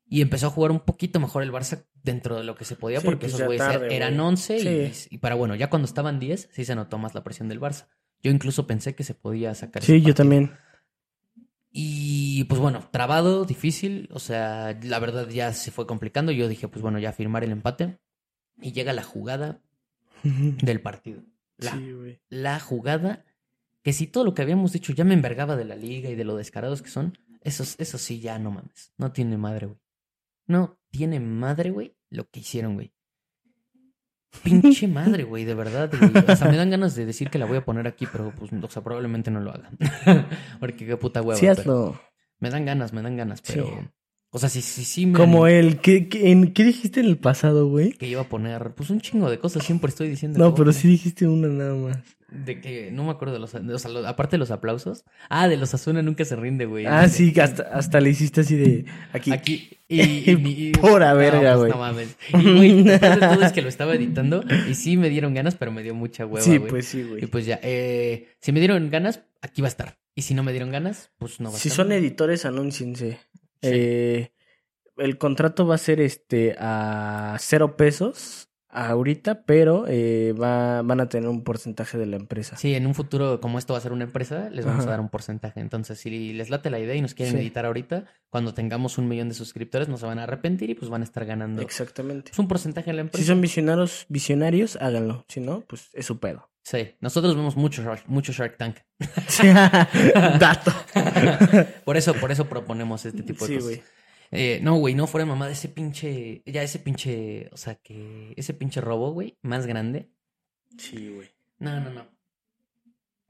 Y empezó a jugar un poquito mejor el Barça dentro de lo que se podía, Sí, porque pues esos ya güeyes tarde, er- eran güey. 11 Sí. y, y para bueno, ya cuando estaban 10, sí se notó más la presión del Barça. Yo incluso pensé que se podía sacar. Sí, yo también. Y pues bueno, trabado, difícil, o sea, la verdad ya se fue complicando. Yo dije, pues bueno, ya firmar el empate. Y llega la jugada *laughs* del partido. La, Sí, la jugada que si todo lo que habíamos dicho ya me envergaba de la liga y de lo descarados que son, eso, eso sí ya no mames. No tiene madre, güey. No tiene madre, güey, lo que hicieron, güey. Pinche madre, güey, de verdad, güey. O sea, me dan ganas de decir que la voy a poner aquí, pero pues, o sea, probablemente no lo haga. *laughs* Porque qué puta hueva. Sí, hazlo. me dan ganas, me dan ganas, pero. Sí. O sea, sí, sí, sí me. Como el. ¿qué, qué, en, ¿Qué dijiste en el pasado, güey? Que iba a poner, pues un chingo de cosas, siempre estoy diciendo. No, pero sí dijiste una nada más. De que no me acuerdo de los, de los- aparte de los aplausos. Ah, de los Asuna nunca se rinde, güey. Ah, De- sí, hasta, hasta le hiciste así de. Aquí. Aquí. Y, *laughs* y- y- Pura no, verga, pues, güey. No mames. Y güey, *laughs* de todo es que lo estaba editando y sí me dieron ganas, pero me dio mucha hueva, sí, pues sí, Y güey. pues ya, eh, si me dieron ganas, aquí va a estar. Y si no me dieron ganas, pues no va a Si estar. son editores, anúnciense. Sí. Eh, el contrato va a ser este a cero pesos ahorita, pero eh, va, van a tener un porcentaje de la empresa. Sí, en un futuro, como esto va a ser una empresa, les vamos Ajá. a dar un porcentaje. Entonces, si les late la idea y nos quieren Sí. editar ahorita, cuando tengamos un millón de suscriptores, no se van a arrepentir y pues van a estar ganando Exactamente. pues, un porcentaje en la empresa. Si son visionarios, visionarios, háganlo. Si no, pues es su pedo. Sí, nosotros vemos mucho Shark, mucho Shark Tank. *laughs* Dato. *laughs* por eso, por eso proponemos este tipo de Sí, cosas. Eh, no, güey, no fuera mamá de ese pinche, ya ese pinche, o sea, que ese pinche robo, güey, más grande. Sí, güey. No, no, no.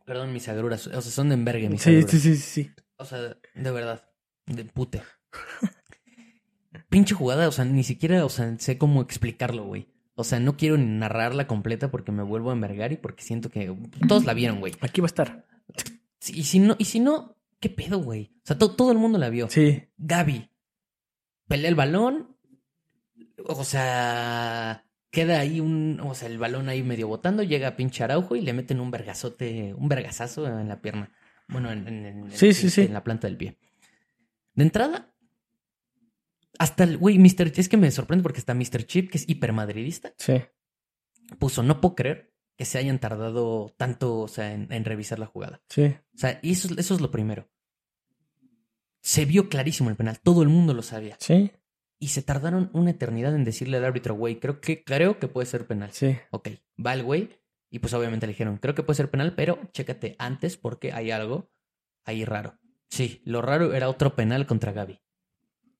Perdón, mis agruras, o sea, son de envergue mis Sí, agruras. sí, sí, sí. O sea, de verdad, de pute. *laughs* Pinche jugada, o sea, ni siquiera, o sea, sé cómo explicarlo, güey. O sea, no quiero ni narrarla completa porque me vuelvo a envergar y porque siento que todos la vieron, güey. Aquí va a estar. Y si no, y si no, ¿qué pedo, güey? O sea, to- todo el mundo la vio. Sí. Gaby pelea el balón. O sea, queda ahí un, o sea, el balón ahí medio botando, llega pinche Araujo y le meten un vergazote, un vergazazo en la pierna. Bueno, en, en- en- Sí, sí, sí. en la planta del pie. De entrada, hasta el, güey, Mr. es que me sorprende porque está Mr. Chip, que es hipermadridista, Sí. puso, no puedo creer que se hayan tardado tanto, o sea, en, en revisar la jugada. Sí. O sea, y eso, es- eso es lo primero. Se vio clarísimo el penal, todo el mundo lo sabía. Sí. Y se tardaron una eternidad en decirle al árbitro, güey, creo que, creo que puede ser penal. Sí. Ok, va el güey. Y pues obviamente le dijeron, creo que puede ser penal, pero chécate antes porque hay algo ahí raro. Sí, lo raro era otro penal contra Gaby.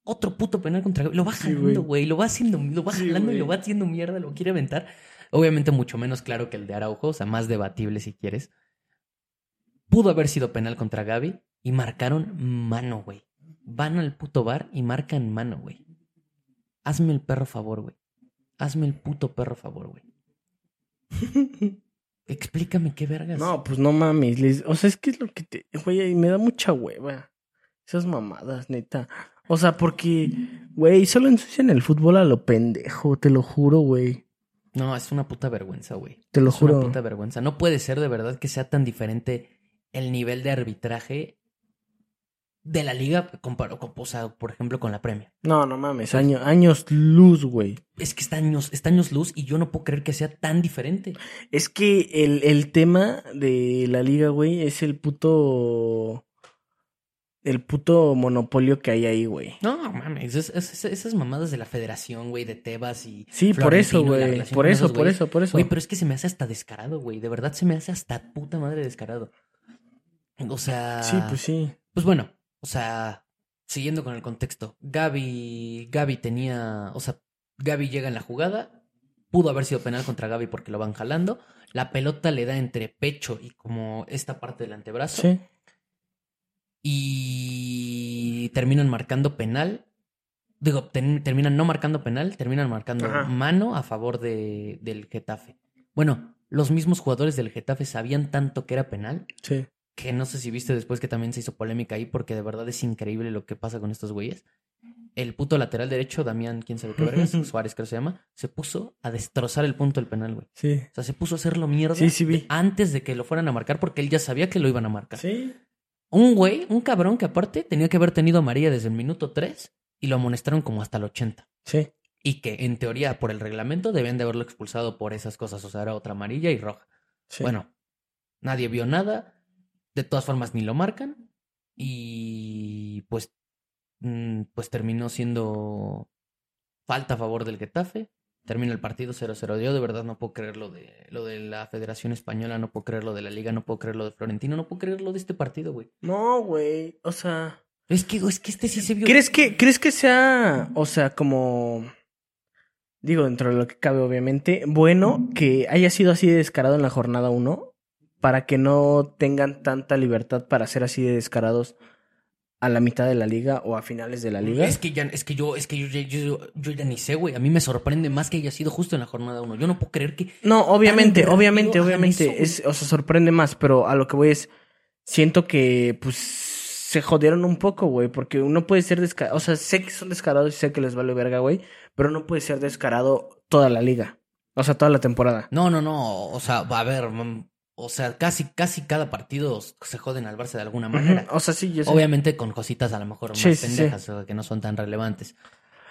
Otro puto penal contra Gaby. Lo va jalando, güey. Lo va haciendo, lo va Sí, jalando y lo va haciendo mierda, lo quiere aventar. Obviamente mucho menos claro que el de Araujo, o sea, más debatible si quieres. Pudo haber sido penal contra Gaby y marcaron mano, güey. Van al puto bar y marcan mano, güey. Hazme el perro favor, güey. Hazme el puto perro favor, güey. *laughs* Explícame qué vergas. No, pues no mames. les- O sea, es que es lo que te. Güey, me da mucha hueva. Esas mamadas, neta. O sea, porque, güey, solo ensucian el fútbol a lo pendejo, te lo juro, güey. No, es una puta vergüenza, güey. Te lo es una juro. puta vergüenza. No puede ser de verdad que sea tan diferente el nivel de arbitraje de la liga comparado con, o sea, por ejemplo, con la Premier. No, no mames. año- años luz, güey. Es que está años, está años luz y yo no puedo creer que sea tan diferente. Es que el, el tema de la liga, güey, es el puto. El puto monopolio que hay ahí, güey. No, mames, es- es- es- esas mamadas de la federación, güey, de Tebas y... Sí, por eso, güey. Por eso, esos por eso, por eso. Güey, pero es que se me hace hasta descarado, güey. De verdad se me hace hasta puta madre descarado. O sea... Sí, pues sí. Pues bueno, o sea, siguiendo con el contexto, Gaby, Gaby tenía, o sea, Gaby llega en la jugada, pudo haber sido penal contra Gaby porque lo van jalando, la pelota le da entre pecho y como esta parte del antebrazo Sí. Y terminan marcando penal. Digo, ten- terminan no marcando penal, terminan marcando Ajá. mano a favor de, del Getafe. Bueno, los mismos jugadores del Getafe sabían tanto que era penal Sí. que no sé si viste después que también se hizo polémica ahí porque de verdad es increíble lo que pasa con estos güeyes. El puto lateral derecho, Damián, quién sabe qué vergas, *laughs* Suárez creo que se llama, se puso a destrozar el punto del penal, güey. Sí. O sea, se puso a hacerlo mierda Sí, sí vi. antes de que lo fueran a marcar porque él ya sabía que lo iban a marcar. Sí. Un güey, un cabrón que aparte tenía que haber tenido amarilla desde el minuto 3 y lo amonestaron como hasta el 80. Sí. Y que en teoría por el reglamento debían de haberlo expulsado por esas cosas, o sea, era otra amarilla y roja. sí. Bueno, nadie vio nada. De todas formas, ni lo marcan. Y pues, mm, pues terminó siendo falta a favor del Getafe. Termina el partido 0-0. Yo de verdad no puedo creer lo de, lo de la Federación Española, no puedo creer lo de la Liga, no puedo creer lo de Florentino, no puedo creer lo de este partido, güey. No, güey. O sea. Es que, es que este sí se vio. ¿Crees que, ¿Crees que sea, o sea, como. Digo, dentro de lo que cabe, obviamente, bueno que haya sido así de descarado en la jornada 1 para que no tengan tanta libertad para ser así de descarados a la mitad de la liga o a finales de la liga? Es que ya, es que yo, es que yo, ya- yo, yo ya ni sé, güey. A mí me sorprende más que haya sido justo en la jornada 1. Yo no puedo creer que. No, obviamente, obviamente, obviamente. eso, es, o sea, sorprende más, pero a lo que voy es. Siento que, pues, se jodieron un poco, güey, porque uno puede ser descarado. O sea, sé que son descarados y sé que les vale verga, güey, pero no puede ser descarado toda la liga. O sea, toda la temporada. No, no, no. O sea, a ver, o sea, casi, casi cada partido se joden al Barça de alguna manera. O sea, sí, yo sé. Obviamente con cositas a lo mejor más Sí, sí. pendejas o que no son tan relevantes.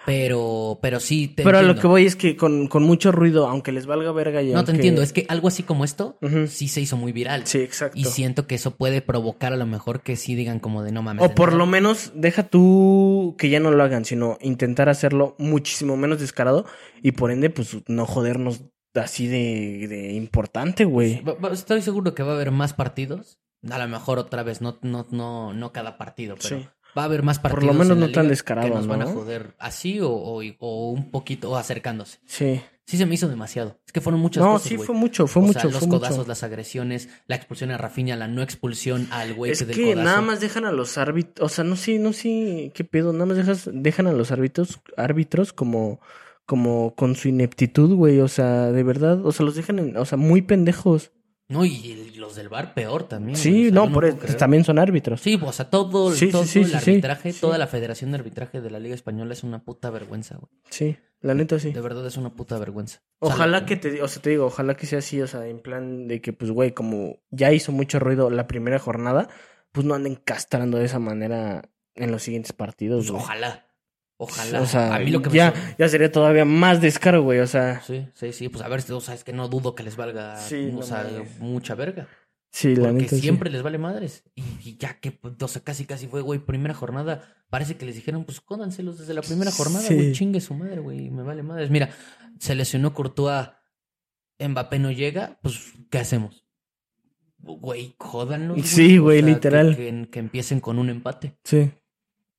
Pero, pero sí te Pero a lo que voy es que con, con mucho ruido, aunque les valga verga y No te aunque- entiendo, es que algo así como esto sí se hizo muy viral. Sí, exacto. Y siento que eso puede provocar a lo mejor que sí digan como de no mames. O por neta". lo menos deja tú que ya no lo hagan, sino intentar hacerlo muchísimo menos descarado y por ende, pues no jodernos así de, de importante, güey. Estoy seguro que va a haber más partidos. A lo mejor otra vez, no, no, no, no cada partido, pero Sí. va a haber más Por lo partidos. menos no tan descarados, Que nos van a ¿no? joder así o, o, o un poquito o acercándose. Sí. Sí se me hizo demasiado. Es que fueron muchas No, cosas. sí fue mucho, fue O mucho, sea, los fue codazos, mucho. las agresiones, la expulsión a Rafinha, la no expulsión al güey Es que del que codazo. nada más dejan a los árbitros, o sea, no sé, no sé qué pedo, nada más dejas, dejan a los árbitros, árbitros como, como con su ineptitud, güey, o sea, de verdad, o sea, los dejan, en- o sea, muy pendejos. No, y los del bar peor también. Sí, O sea, no, por eso, también son árbitros. Sí, o sea, todo, Sí, sí, todo sí, el sí, arbitraje, toda la Federación de Arbitraje de la Liga Española es una puta vergüenza, güey. Sí. La neta sí. De verdad es una puta vergüenza. O sea, Ojalá que te, o sea, te digo, ojalá que sea así, o sea, en plan de que, pues, güey, como ya hizo mucho ruido la primera jornada, pues no anden castrando de esa manera en los siguientes partidos, pues, ojalá. Ojalá. O sea, a mí lo que me ya, sor- ya sería todavía más descaro, güey, o sea, Sí, sí, sí. Pues a ver, o sea, es que no dudo que les valga Sí, o sea, mucha verga. sí, la Porque neta sí. siempre les vale madres. Y, y ya que, o sea, casi casi fue, güey, primera jornada. Parece que les dijeron, pues códanselos desde la primera jornada, Sí. güey. Chingue su madre, güey. Me vale madres. Mira, se lesionó Courtois. Mbappé no llega, pues, ¿qué hacemos? Güey, jódanlos. Sí, güey, sea, que- literal. Que, que empiecen con un empate. Sí,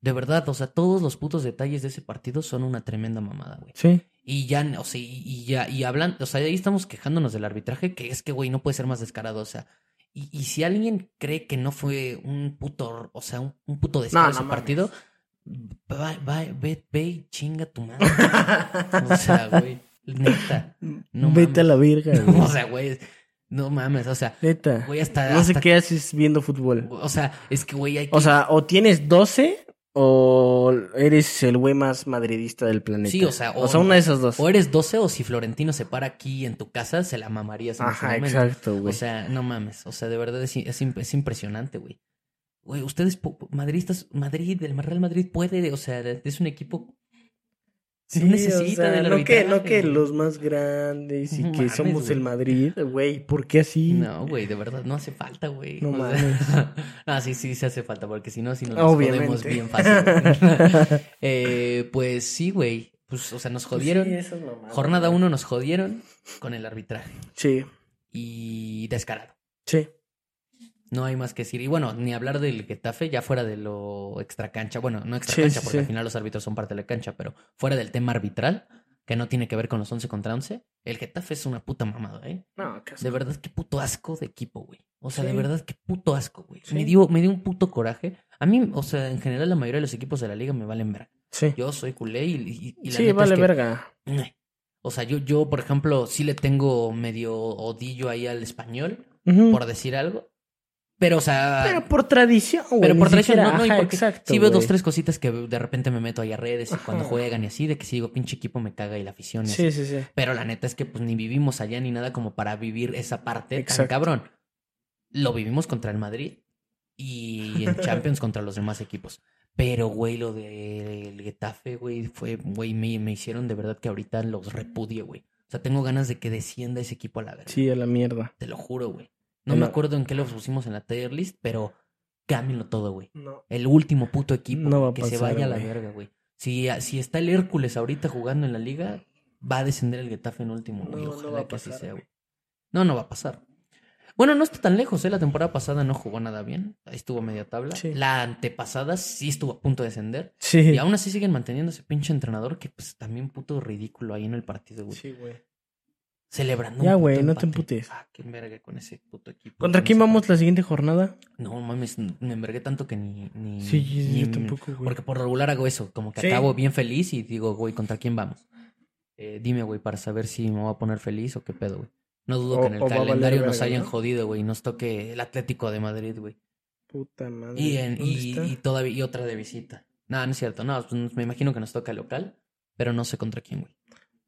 De verdad, o sea, todos los putos detalles de ese partido son una tremenda mamada, güey. sí. Y ya, o sea, y, ya, y hablan, o sea, ahí estamos quejándonos del arbitraje, que es que, güey, no puede ser más descarado, o sea. Y, y si alguien cree que no fue un puto, o sea, un, un puto descaro No, ese mames. partido, va, va, ve, ve y chinga tu madre. *laughs* o sea, güey, neta. No Vete a la *laughs* güey. O sea, güey, no mames, o sea, Neta. güey, hasta. No sé hasta- qué haces viendo fútbol. O sea, es que, güey, hay que. O sea, o tienes 12 o eres el güey más madridista del planeta. Sí, o sea, o- o sea, una de esas dos. o eres 12 o si Florentino se para aquí en tu casa, se la mamarías en ese Ajá, momento. exacto, güey. O sea, no mames. O sea, de verdad es, es, imp- es impresionante, güey. Güey, ustedes, madridistas, Madrid, el Real Madrid puede, o sea, es un equipo. Sí, no necesita o sea, del no que, no que los más grandes y No que mames, somos el Madrid, güey, ¿por qué así? No, güey, de verdad, no hace falta, güey. No O sea, *laughs* ah, sí, sí, sí hace falta, porque si no, si nos jodemos bien fácil. *laughs* eh, pues sí, güey. Pues, o sea, nos jodieron. Sí, esas mamadas, Jornada güey. 1 nos jodieron con el arbitraje. Sí, Y descarado. sí. No hay más que decir. Y bueno, ni hablar del Getafe, ya fuera de lo extra cancha. Bueno, no extra Sí, cancha, porque sí. al final los árbitros son parte de la cancha, pero fuera del tema arbitral, que no tiene que ver con los 11 contra 11, el Getafe es una puta mamada, ¿eh? No, qué asco. De verdad, qué puto asco de equipo, güey. O sea, de verdad, qué puto asco, güey. Sí. Me, dio, me dio un puto coraje. A mí, o sea, en general, la mayoría de los equipos de la liga me valen verga. Sí, Yo soy culé y, y- y la sí neta vale es que, verga. eh, O sea, yo, yo, por ejemplo, sí le tengo medio odillo ahí al español, por decir algo. Pero, o sea. Pero por tradición, güey. Pero por tradición, no, no, y porque exacto, sí veo dos, tres cositas que de repente me meto ahí a redes y cuando juegan y así, de que si digo, pinche equipo me caga y la afición. Sí, así. sí, sí. Pero la neta es que pues ni vivimos allá ni nada como para vivir esa parte tan cabrón. Lo vivimos contra el Madrid y en *laughs* Champions contra los demás equipos. Pero, güey, lo del Getafe, güey, fue, güey, me, me hicieron de verdad que ahorita los repudie, güey. O sea, tengo ganas de que descienda ese equipo a la verga. Sí, a la mierda. Te lo juro, güey. No me acuerdo en qué los pusimos en la tier list, pero cámbienlo todo, güey. No. El último puto equipo No va a que se pasar, vaya a la verga, güey. Si, si está el Hércules ahorita jugando en la liga, va a descender el Getafe en último, güey. No, no Ojalá va a que así pasar, sea, güey. güey. No, no va a pasar. Bueno, no está tan lejos, ¿eh? La temporada pasada no jugó nada bien. Ahí estuvo a media tabla. Sí. La antepasada sí estuvo a punto de descender. Sí. Y aún así siguen manteniendo ese pinche entrenador que, pues, también puto ridículo ahí en el partido, güey. Sí, güey. Celebrando. Ya, güey, no te emputes. Ah, qué verga con ese puto equipo. ¿Contra con quién vamos la siguiente jornada? No mames, me envergué tanto que ni. ni Sí, ni- yo tampoco, güey. Porque por regular hago eso, como que Sí. acabo bien feliz y digo, güey, ¿contra quién vamos? Eh, dime, güey, para saber si me voy a poner feliz o qué pedo, güey. No dudo O- que en el calendario nos verga, hayan ¿no? jodido, güey, y nos toque el Atlético de Madrid, güey. Puta madre. Y, en, ¿Dónde y, y todavía y otra de visita. No, no es cierto, no, pues, me imagino que nos toca local, pero no sé contra quién, güey.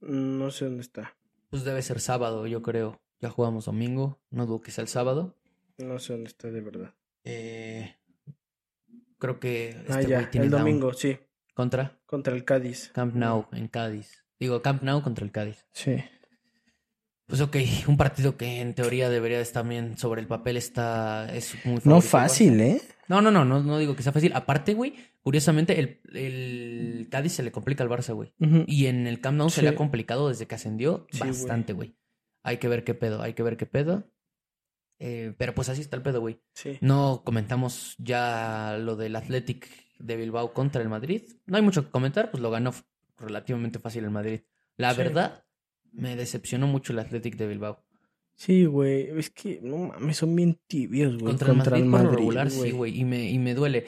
No sé dónde está. Pues debe ser sábado, yo creo. Ya jugamos domingo, no dudo que sea el sábado. No sé dónde está de verdad. Eh, creo que este ah, ya. tiene El down. domingo, sí. ¿Contra? Contra el Cádiz. Camp Nou, en Cádiz. Digo, Camp Nou contra el Cádiz. Sí. Pues ok, un partido que en teoría debería estar también sobre el papel está es muy No fácil. ¿eh? No, no, no, no, no digo que sea fácil. Aparte, güey, curiosamente el, el Cádiz se le complica al Barça, güey. Y en el Camp Nou se le ha complicado desde que ascendió Sí, bastante, güey. Hay que ver qué pedo, hay que ver qué pedo. Eh, pero pues así está el pedo, güey. Sí. No comentamos ya lo del Athletic de Bilbao contra el Madrid. No hay mucho que comentar, pues lo ganó relativamente fácil el Madrid. La verdad, me decepcionó mucho el Athletic de Bilbao. Sí, güey. Es que, no mames, son bien tibios, güey. Contra, el Madrid, por lo regular, sí, güey. Y me, y me duele.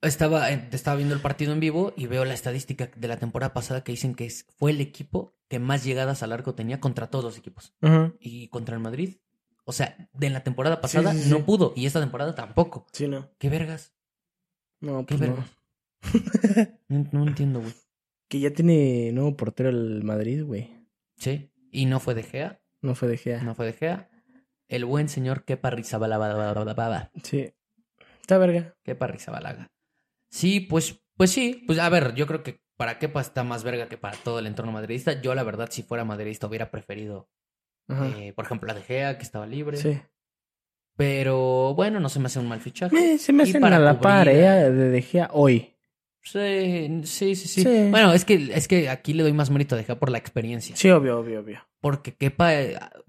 Estaba, estaba viendo el partido en vivo y veo la estadística de la temporada pasada que dicen que es- fue el equipo que más llegadas al arco tenía contra todos los equipos. Y contra el Madrid, o sea, de la temporada pasada sí, sí. no pudo y esta temporada tampoco. Sí, no. ¿Qué vergas? No, ¿Qué pues no. vergas? No, *laughs* no entiendo, güey. Que ya tiene nuevo portero el Madrid, güey. Sí. Y no fue de Gea. No fue de Gea. No fue de Gea. El buen señor Kepa Rizabalaga. Sí. Está verga. Kepa Rizabalaga. Sí, pues, pues sí. Pues a ver, yo creo que para Kepa está más verga que para todo el entorno madridista. Yo, la verdad, si fuera madridista, hubiera preferido, eh, por ejemplo, a De Gea, que estaba libre. sí. Pero bueno, no se me hace un mal fichaje. Eh, se me para a la par, eh, de De Gea hoy. Sí, sí, sí, sí. Sí. Bueno, es que, es que aquí le doy más mérito a De Gea por la experiencia. Sí, obvio, obvio, obvio. Porque Kepa,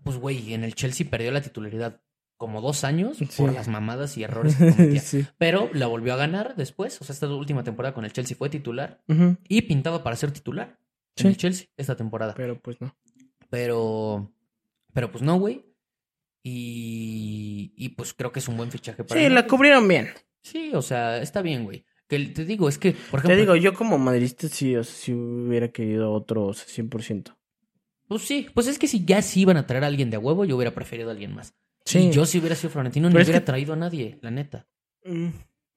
pues güey, en el Chelsea perdió la titularidad como dos años Sí. por las mamadas y errores que cometía. *laughs* sí. Pero la volvió a ganar después. O sea, esta última temporada con el Chelsea fue titular y pintaba para ser titular en el Chelsea esta temporada. Pero pues no. Pero, pero pues no, güey. Y, y pues creo que es un buen fichaje para Sí, la cubrieron bien. Sí, o sea, está bien, güey. Que te digo, es que, por Te ejemplo, digo, yo como madridista sí, o sea, sí hubiera querido otro o sea, 100%. pues sí, pues es que si ya sí iban a traer a alguien de a huevo, yo hubiera preferido a alguien más. Sí. Y yo si hubiera sido Florentino, no Pero es hubiera que- traído a nadie, la neta. Mm,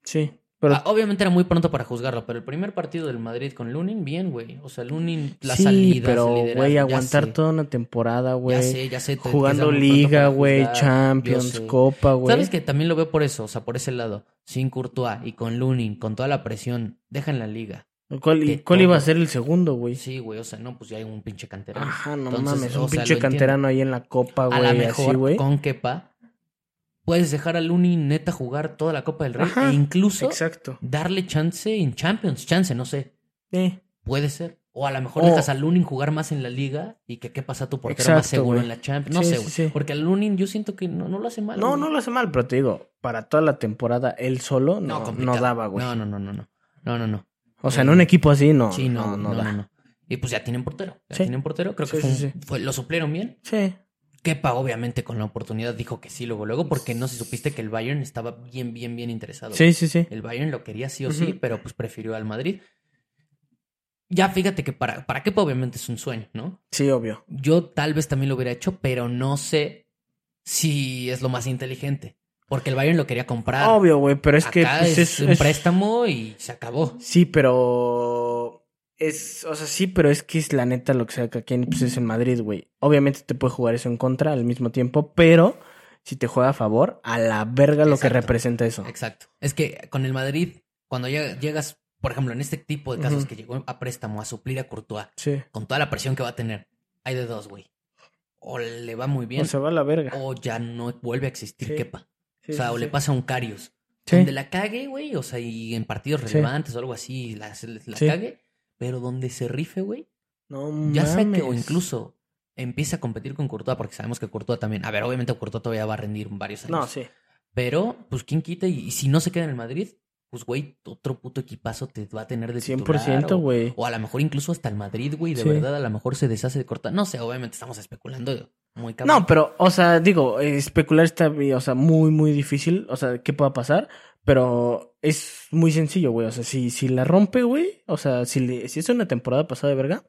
Sí. Pero Ah, obviamente era muy pronto para juzgarlo, pero el primer partido del Madrid con Lunin, bien, güey. O sea, Lunin, la sí, salida, pero, güey, ya aguantar sé, toda una temporada, Ya güey. sé, ya sé. Jugando Liga, güey, Champions. Copa, güey. ¿Sabes que también lo veo por eso? O sea, por ese lado. Sin Courtois y con Lunin, con toda la presión, dejan la liga. ¿Cuál, y cuál iba a ser el segundo, güey? Sí, güey, o sea, no, pues ya hay un pinche canterano. Ajá, no Entonces, mames, o un sea, pinche canterano ahí en la Copa, a güey, así, mejor güey. con Kepa puedes dejar a Lunin neta jugar toda la Copa del Rey Ajá, e incluso Exacto. darle chance en Champions, chance, no sé. Sí. Puede ser. O a lo mejor O- dejas a Lunin jugar más en la liga y que qué pasa tu portero más Exacto, seguro güey. en la Champions. No Sí, sé, sí, güey. sí. Porque a Lunin yo siento que no, no lo hace mal. No, no lo hace mal, pero te digo, para toda la temporada él solo no, no, daba, güey. No, no, no, no, no. No, no, no. O sea, en un equipo así no, sí, no, no, no, no no, da. Y pues ya tienen portero. Ya tienen portero. Creo que fue- lo suplieron bien. Sí. Kepa, obviamente, con la oportunidad dijo que sí, luego, luego, porque no se supiste que el Bayern estaba bien, bien, bien interesado. Sí, sí, sí. El Bayern lo quería sí o sí, pero pues prefirió al Madrid. Ya fíjate que para, para Kepa obviamente es un sueño, ¿no? Sí, obvio. Yo tal vez también lo hubiera hecho, pero no sé si es lo más inteligente. Porque el Bayern lo quería comprar. Obvio, güey, pero es que pues, es, es, un es- préstamo y se acabó. Sí, pero es, o sea, sí, pero es que es la neta lo que saca aquí pues es en Madrid, güey. Obviamente te puede jugar eso en contra al mismo tiempo, pero si te juega a favor, a la verga lo que representa eso. Exacto. Es que con el Madrid, cuando llega- llegas, por ejemplo, en este tipo de casos que llegó a préstamo a suplir a Courtois, Sí. con toda la presión que va a tener, hay de dos, güey. O le va muy bien, O se va a la verga. o ya no vuelve a existir Sí. Kepa. Sí, o sea, o le pasa a un Carius. Donde la cague, güey, o sea, y en partidos relevantes o algo así, la, cague, pero donde se rife, güey, No ya sea que o incluso empiece a competir con Courtois, porque sabemos que Courtois también, a ver, obviamente Courtois todavía va a rendir varios años. No, sí. Pero, pues, ¿quién quita? Y, y si no se queda en el Madrid, pues, güey, otro puto equipazo te va a tener de titular, 100%, o- güey. O a lo mejor incluso hasta el Madrid, güey, de Sí. verdad, a lo mejor se deshace de cortar. No sé, obviamente estamos especulando muy cabrón. No, pero, o sea, digo, eh, especular está, o sea, muy, muy difícil. O sea, ¿qué pueda pasar? Pero es muy sencillo, güey. O sea, si, si la rompe, güey, o sea, si, le, si es una temporada pasada de verga,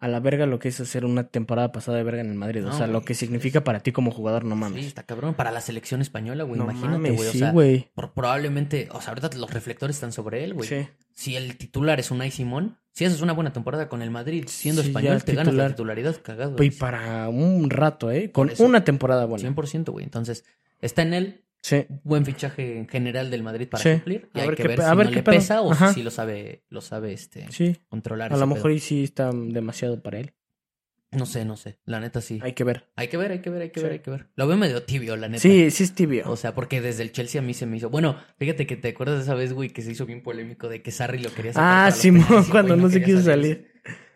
a la verga lo que es hacer una temporada pasada de verga en el Madrid. o sea, lo que significa para ti como jugador, no mames. Sí, está cabrón. Para la selección española, güey, no imagínate, mames, güey. O sí, sea, güey. por- probablemente, o sea, ahorita los reflectores están sobre él, güey. Sí. Si el titular es Unai Simón, si haces una buena temporada con el Madrid siendo Sí, español, te ganas la titularidad cagado. Y güey. para un rato, ¿eh? Con una temporada buena. 100%, güey. Entonces, está en él. Sí. Buen fichaje en general del Madrid para Sí. suplir. Y A hay ver que qué ver pe- si a ver no qué le pedo. pesa o Ajá. si sí lo sabe, lo sabe este, Sí. controlar. A lo pedo. mejor y sí está demasiado para él. No sé, no sé. La neta sí. Hay que ver. Hay que ver, hay que ver, hay que ver, hay que ver. Lo veo medio tibio, la neta. Sí, sí es tibio. O sea, porque desde el Chelsea a mí se me hizo. Bueno, fíjate que te acuerdas de esa vez, güey, que se hizo bien polémico de que Sarri lo quería sacar. ah, Simón, penales cuando no se quiso salir.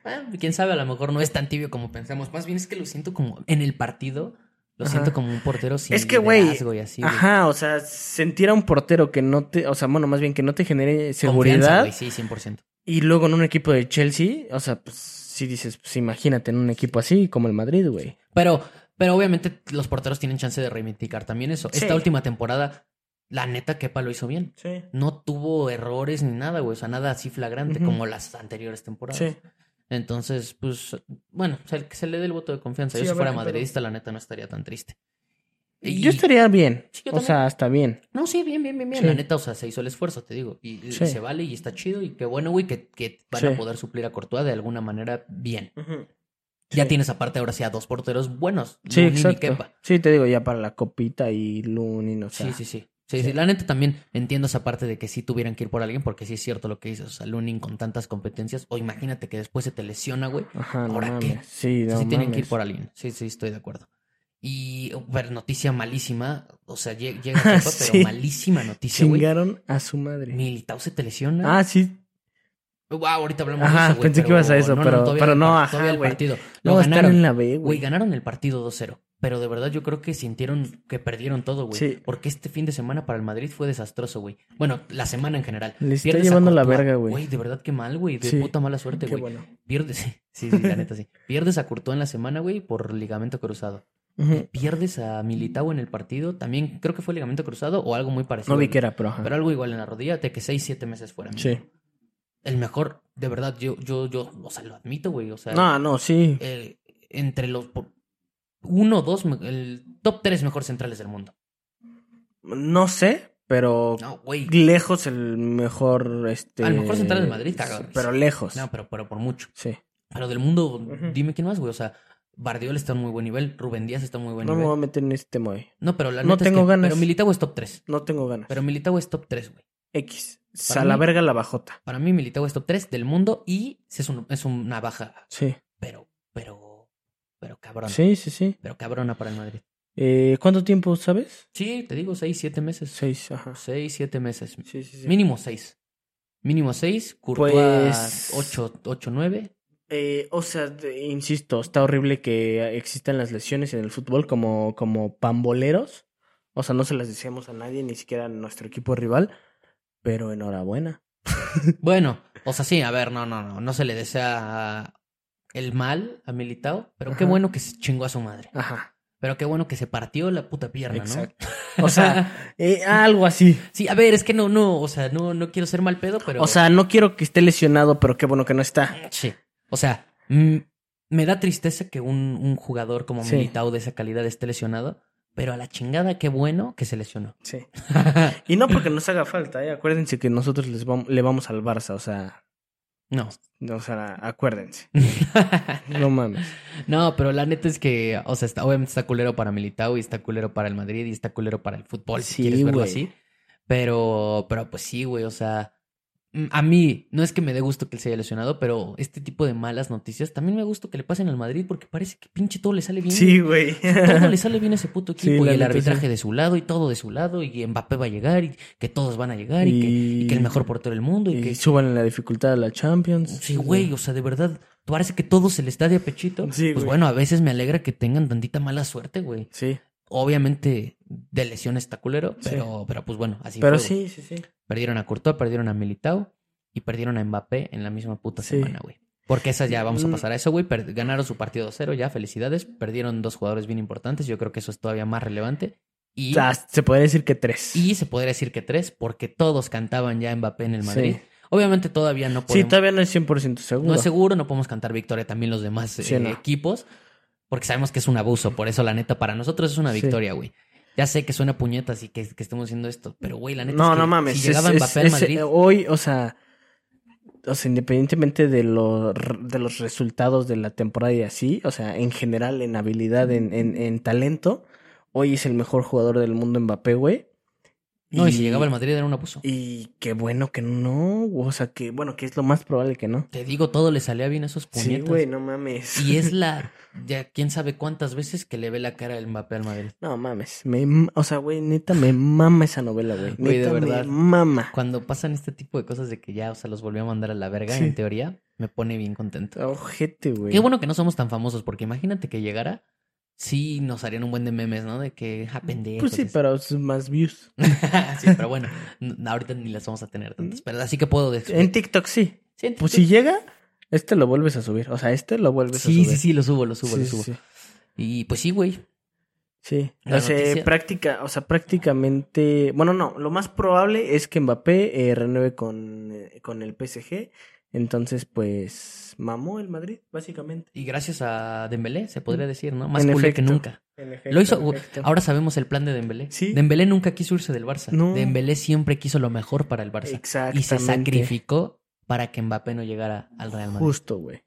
Ah, quién sabe, a lo mejor no es tan tibio como pensamos. Más bien es que lo siento como en el partido. Lo Ajá. siento como un portero sin Es que, liderazgo y así. Ajá, o sea, sentir a un portero que no te, o sea, bueno, más bien que no te genere seguridad güey, sí, 100%. y luego en un equipo de Chelsea, o sea, pues sí dices, pues imagínate en un equipo así como el Madrid, güey. Pero, pero obviamente los porteros tienen chance de reivindicar también eso. Sí. Esta última temporada, la neta, Kepa lo hizo bien. Sí. No tuvo errores ni nada, güey. O sea, nada así flagrante como las anteriores temporadas. Sí. Entonces, pues, bueno, se, que se le dé el voto de confianza. Sí, Yo si fuera madridista, la neta, no estaría tan triste. Y- Yo estaría bien. Sí, yo o sea, hasta bien. No, sí, bien, bien, bien, bien. Sí. La neta, o sea, se hizo el esfuerzo, te digo. Y, se vale y está chido. Y qué bueno, güey, que, que van a poder suplir a Courtois de alguna manera bien. Sí. Ya tienes aparte ahora sí a dos porteros buenos. Sí, Lunin y exacto. Kepa. Sí, te digo, ya para la copita y Lunin, o sea. Sí, sí, sí. Sí, sí, la neta también entiendo esa parte de que sí tuvieran que ir por alguien, porque sí es cierto lo que dices. O sea, Lunin con tantas competencias, o imagínate que después se te lesiona, güey. Ajá, no ¿Ahora qué? mames. Sí, no sí tienen que ir por alguien. Sí, sí, estoy de acuerdo. Y, pero noticia malísima. O sea, lle- llega *laughs* pero Sí. malísima noticia, güey. Chingaron a su madre. Militao se te lesiona. Ah, sí. Wow, ahorita hablamos Ajá, de eso, güey. pensé que ibas a eso, pero- todavía pero no, ajá, güey. Lo No, están ganaron. en la B, Güey, güey. ganaron el partido 2-0. Pero de verdad yo creo que sintieron que perdieron todo, güey. Sí. Porque este fin de semana para el Madrid fue desastroso, güey. Bueno, la semana en general. Le está Pierdes llevando la verga, güey. Güey, de verdad que mal, güey. De Sí. puta mala suerte, Qué güey. bueno. Pierdes, *laughs* sí, sí, la neta sí. Pierdes a Courtois en la semana, güey, por ligamento cruzado. Pierdes a Militao en el partido. También creo que fue ligamento cruzado o algo muy parecido. No vi que era, pero ajá. Pero algo igual en la rodilla, de que 6, 7 meses fuera. Sí. El mejor, de verdad, yo, yo, yo, o sea, lo admito, güey. O sea, No, no, sí. eh, entre los por- uno, dos, me- el top tres mejores centrales del mundo. No sé, pero No, güey. lejos el mejor, este... Al mejor central de Madrid, cagado. Pero lejos. No, pero, pero por mucho. Sí. Pero del mundo, dime quién más, güey. O sea, Bardiola está en muy buen nivel, Rubén Díaz está en muy buen No me nivel. voy a meter en este tema hoy. No, pero la No neta es tengo que- ganas. Pero Militao es top 3. No tengo ganas. Pero Militao es top 3, güey. X. Para A la verga la bajota. Para mí Militao es top 3 del mundo y es, un- es una baja, Sí. pero, pero, pero cabrona. Sí, sí, sí. Pero cabrona para el Madrid. Eh, ¿Cuánto tiempo, sabes? Sí, te digo, 6, 7 meses. Seis, ajá. 6, 7 meses. Sí, sí, sí. Mínimo 6. Mínimo 6. Courtois Pues- 8, 8, 9. Eh, o sea, insisto, está horrible que existan las lesiones en el fútbol como, como pamboleros. O sea, no se las deseamos a nadie, ni siquiera a nuestro equipo rival. Pero enhorabuena. *laughs* Bueno, o sea, sí, a ver, no, no, no. No se le desea el mal a Militao, pero qué bueno que se chingó a su madre. Ajá. Pero qué bueno que se partió la puta pierna, Exacto. ¿no? O sea, *laughs* eh, algo así. Sí, a ver, es que no, no, o sea, no, no quiero ser mal pedo, pero. O sea, no quiero que esté lesionado, pero qué bueno que no está. Sí. O sea, mm, me da tristeza que un, un jugador como Sí. Militao de esa calidad esté lesionado, pero a la chingada, qué bueno que se lesionó. Sí. Y no porque nos haga falta, ¿eh? Acuérdense que nosotros les vam- le vamos al Barça, o sea, no. o sea, acuérdense. *laughs* No mames. no, pero la neta es que, o sea, está, obviamente está culero para Militao y está culero para el Madrid y está culero para el fútbol, si Sí, quieres verlo así. Pero, pero pues sí, güey, o sea, a mí no es que me dé gusto que él se haya lesionado, pero este tipo de malas noticias también me gusta que le pasen al Madrid porque parece que pinche todo le sale bien. Sí, güey. Todo le sale bien a ese puto *laughs* equipo y el arbitraje sí. de su lado y todo de su lado y Mbappé va a llegar y que todos van a llegar y, que, y que el mejor portero del mundo y, Y que... suban la dificultad a la Champions. Sí, güey, o sea, de verdad, parece que todo se le está de a pechito. Sí, pues güey. bueno, a veces me alegra que tengan tantita mala suerte, güey. Sí. Obviamente de lesión está culero, Sí. pero, pero pues bueno, así Pero fue, güey. sí, sí, sí. Perdieron a Courtois, perdieron a Militao y perdieron a Mbappé en la misma puta Sí. semana, güey. Porque esa ya vamos a Mm. pasar a eso, güey. Ganaron su partido 2-0 ya, felicidades. Perdieron dos jugadores bien importantes. Yo creo que eso es todavía más relevante. Y, Ah, se podría decir que tres. y se podría decir que tres, porque todos cantaban ya Mbappé en el Sí. Madrid. Obviamente todavía no Sí, podemos. todavía no es 100% seguro. no es seguro, no podemos cantar victoria también los demás Sí, eh, no. equipos. Porque sabemos que es un abuso. Por eso, la neta, para nosotros es una victoria, güey. Ya sé que suena puñetas y que, que estemos haciendo esto, pero güey, la neta No, es que no mames. si llegaba es- Mbappé es- al Madrid, hoy, o sea, o sea, independientemente de, lo- de los resultados de la temporada y así, o sea, en general, en habilidad, en, en, en talento, hoy es el mejor jugador del mundo Mbappé, güey. No, y si llegaba al Madrid era un abuso. Y qué bueno que no, o sea, que bueno, que es lo más probable que no. Te digo, todo le salía bien a esos Sí, puñetas. güey, no mames. Y es la, *laughs* ya quién sabe cuántas veces que le ve la cara el Mbappé al Madrid. No mames, me, o sea, güey, neta me mama esa novela, güey. Güey, de verdad. me mama. Cuando pasan este tipo de cosas de que ya, o sea, los volvió a mandar a la verga, Sí. en teoría, me pone bien contento. Ojete, güey. Qué bueno que no somos tan famosos, porque imagínate que llegara, sí nos harían un buen de memes, ¿no? De que, ja. Pues sí, así. pero es más views. *laughs* sí, pero bueno, ahorita ni las vamos a tener tantas. Pero así que puedo decir. En TikTok sí. Sí, en Pues si llega, este lo vuelves a subir. O sea, este lo vuelves a sí, subir. sí, sí, lo subo, lo subo, Sí, lo sí, subo. sí. Y pues sí, güey. Sí. La o sea, noticia- práctica, o sea, prácticamente. Bueno, no. Lo más probable es que Mbappé eh, renueve con, eh, con el PSG Entonces, pues, mamó el Madrid, básicamente. Y gracias a Dembélé, se podría decir, ¿no? Más En culé que nunca. En efecto, Lo hizo. en efecto. Ahora sabemos el plan de Dembélé. Sí. Dembélé nunca quiso irse del Barça. No. Dembélé siempre quiso lo mejor para el Barça. Exactamente. Y se sacrificó para que Mbappé no llegara al Real Madrid. Justo, güey.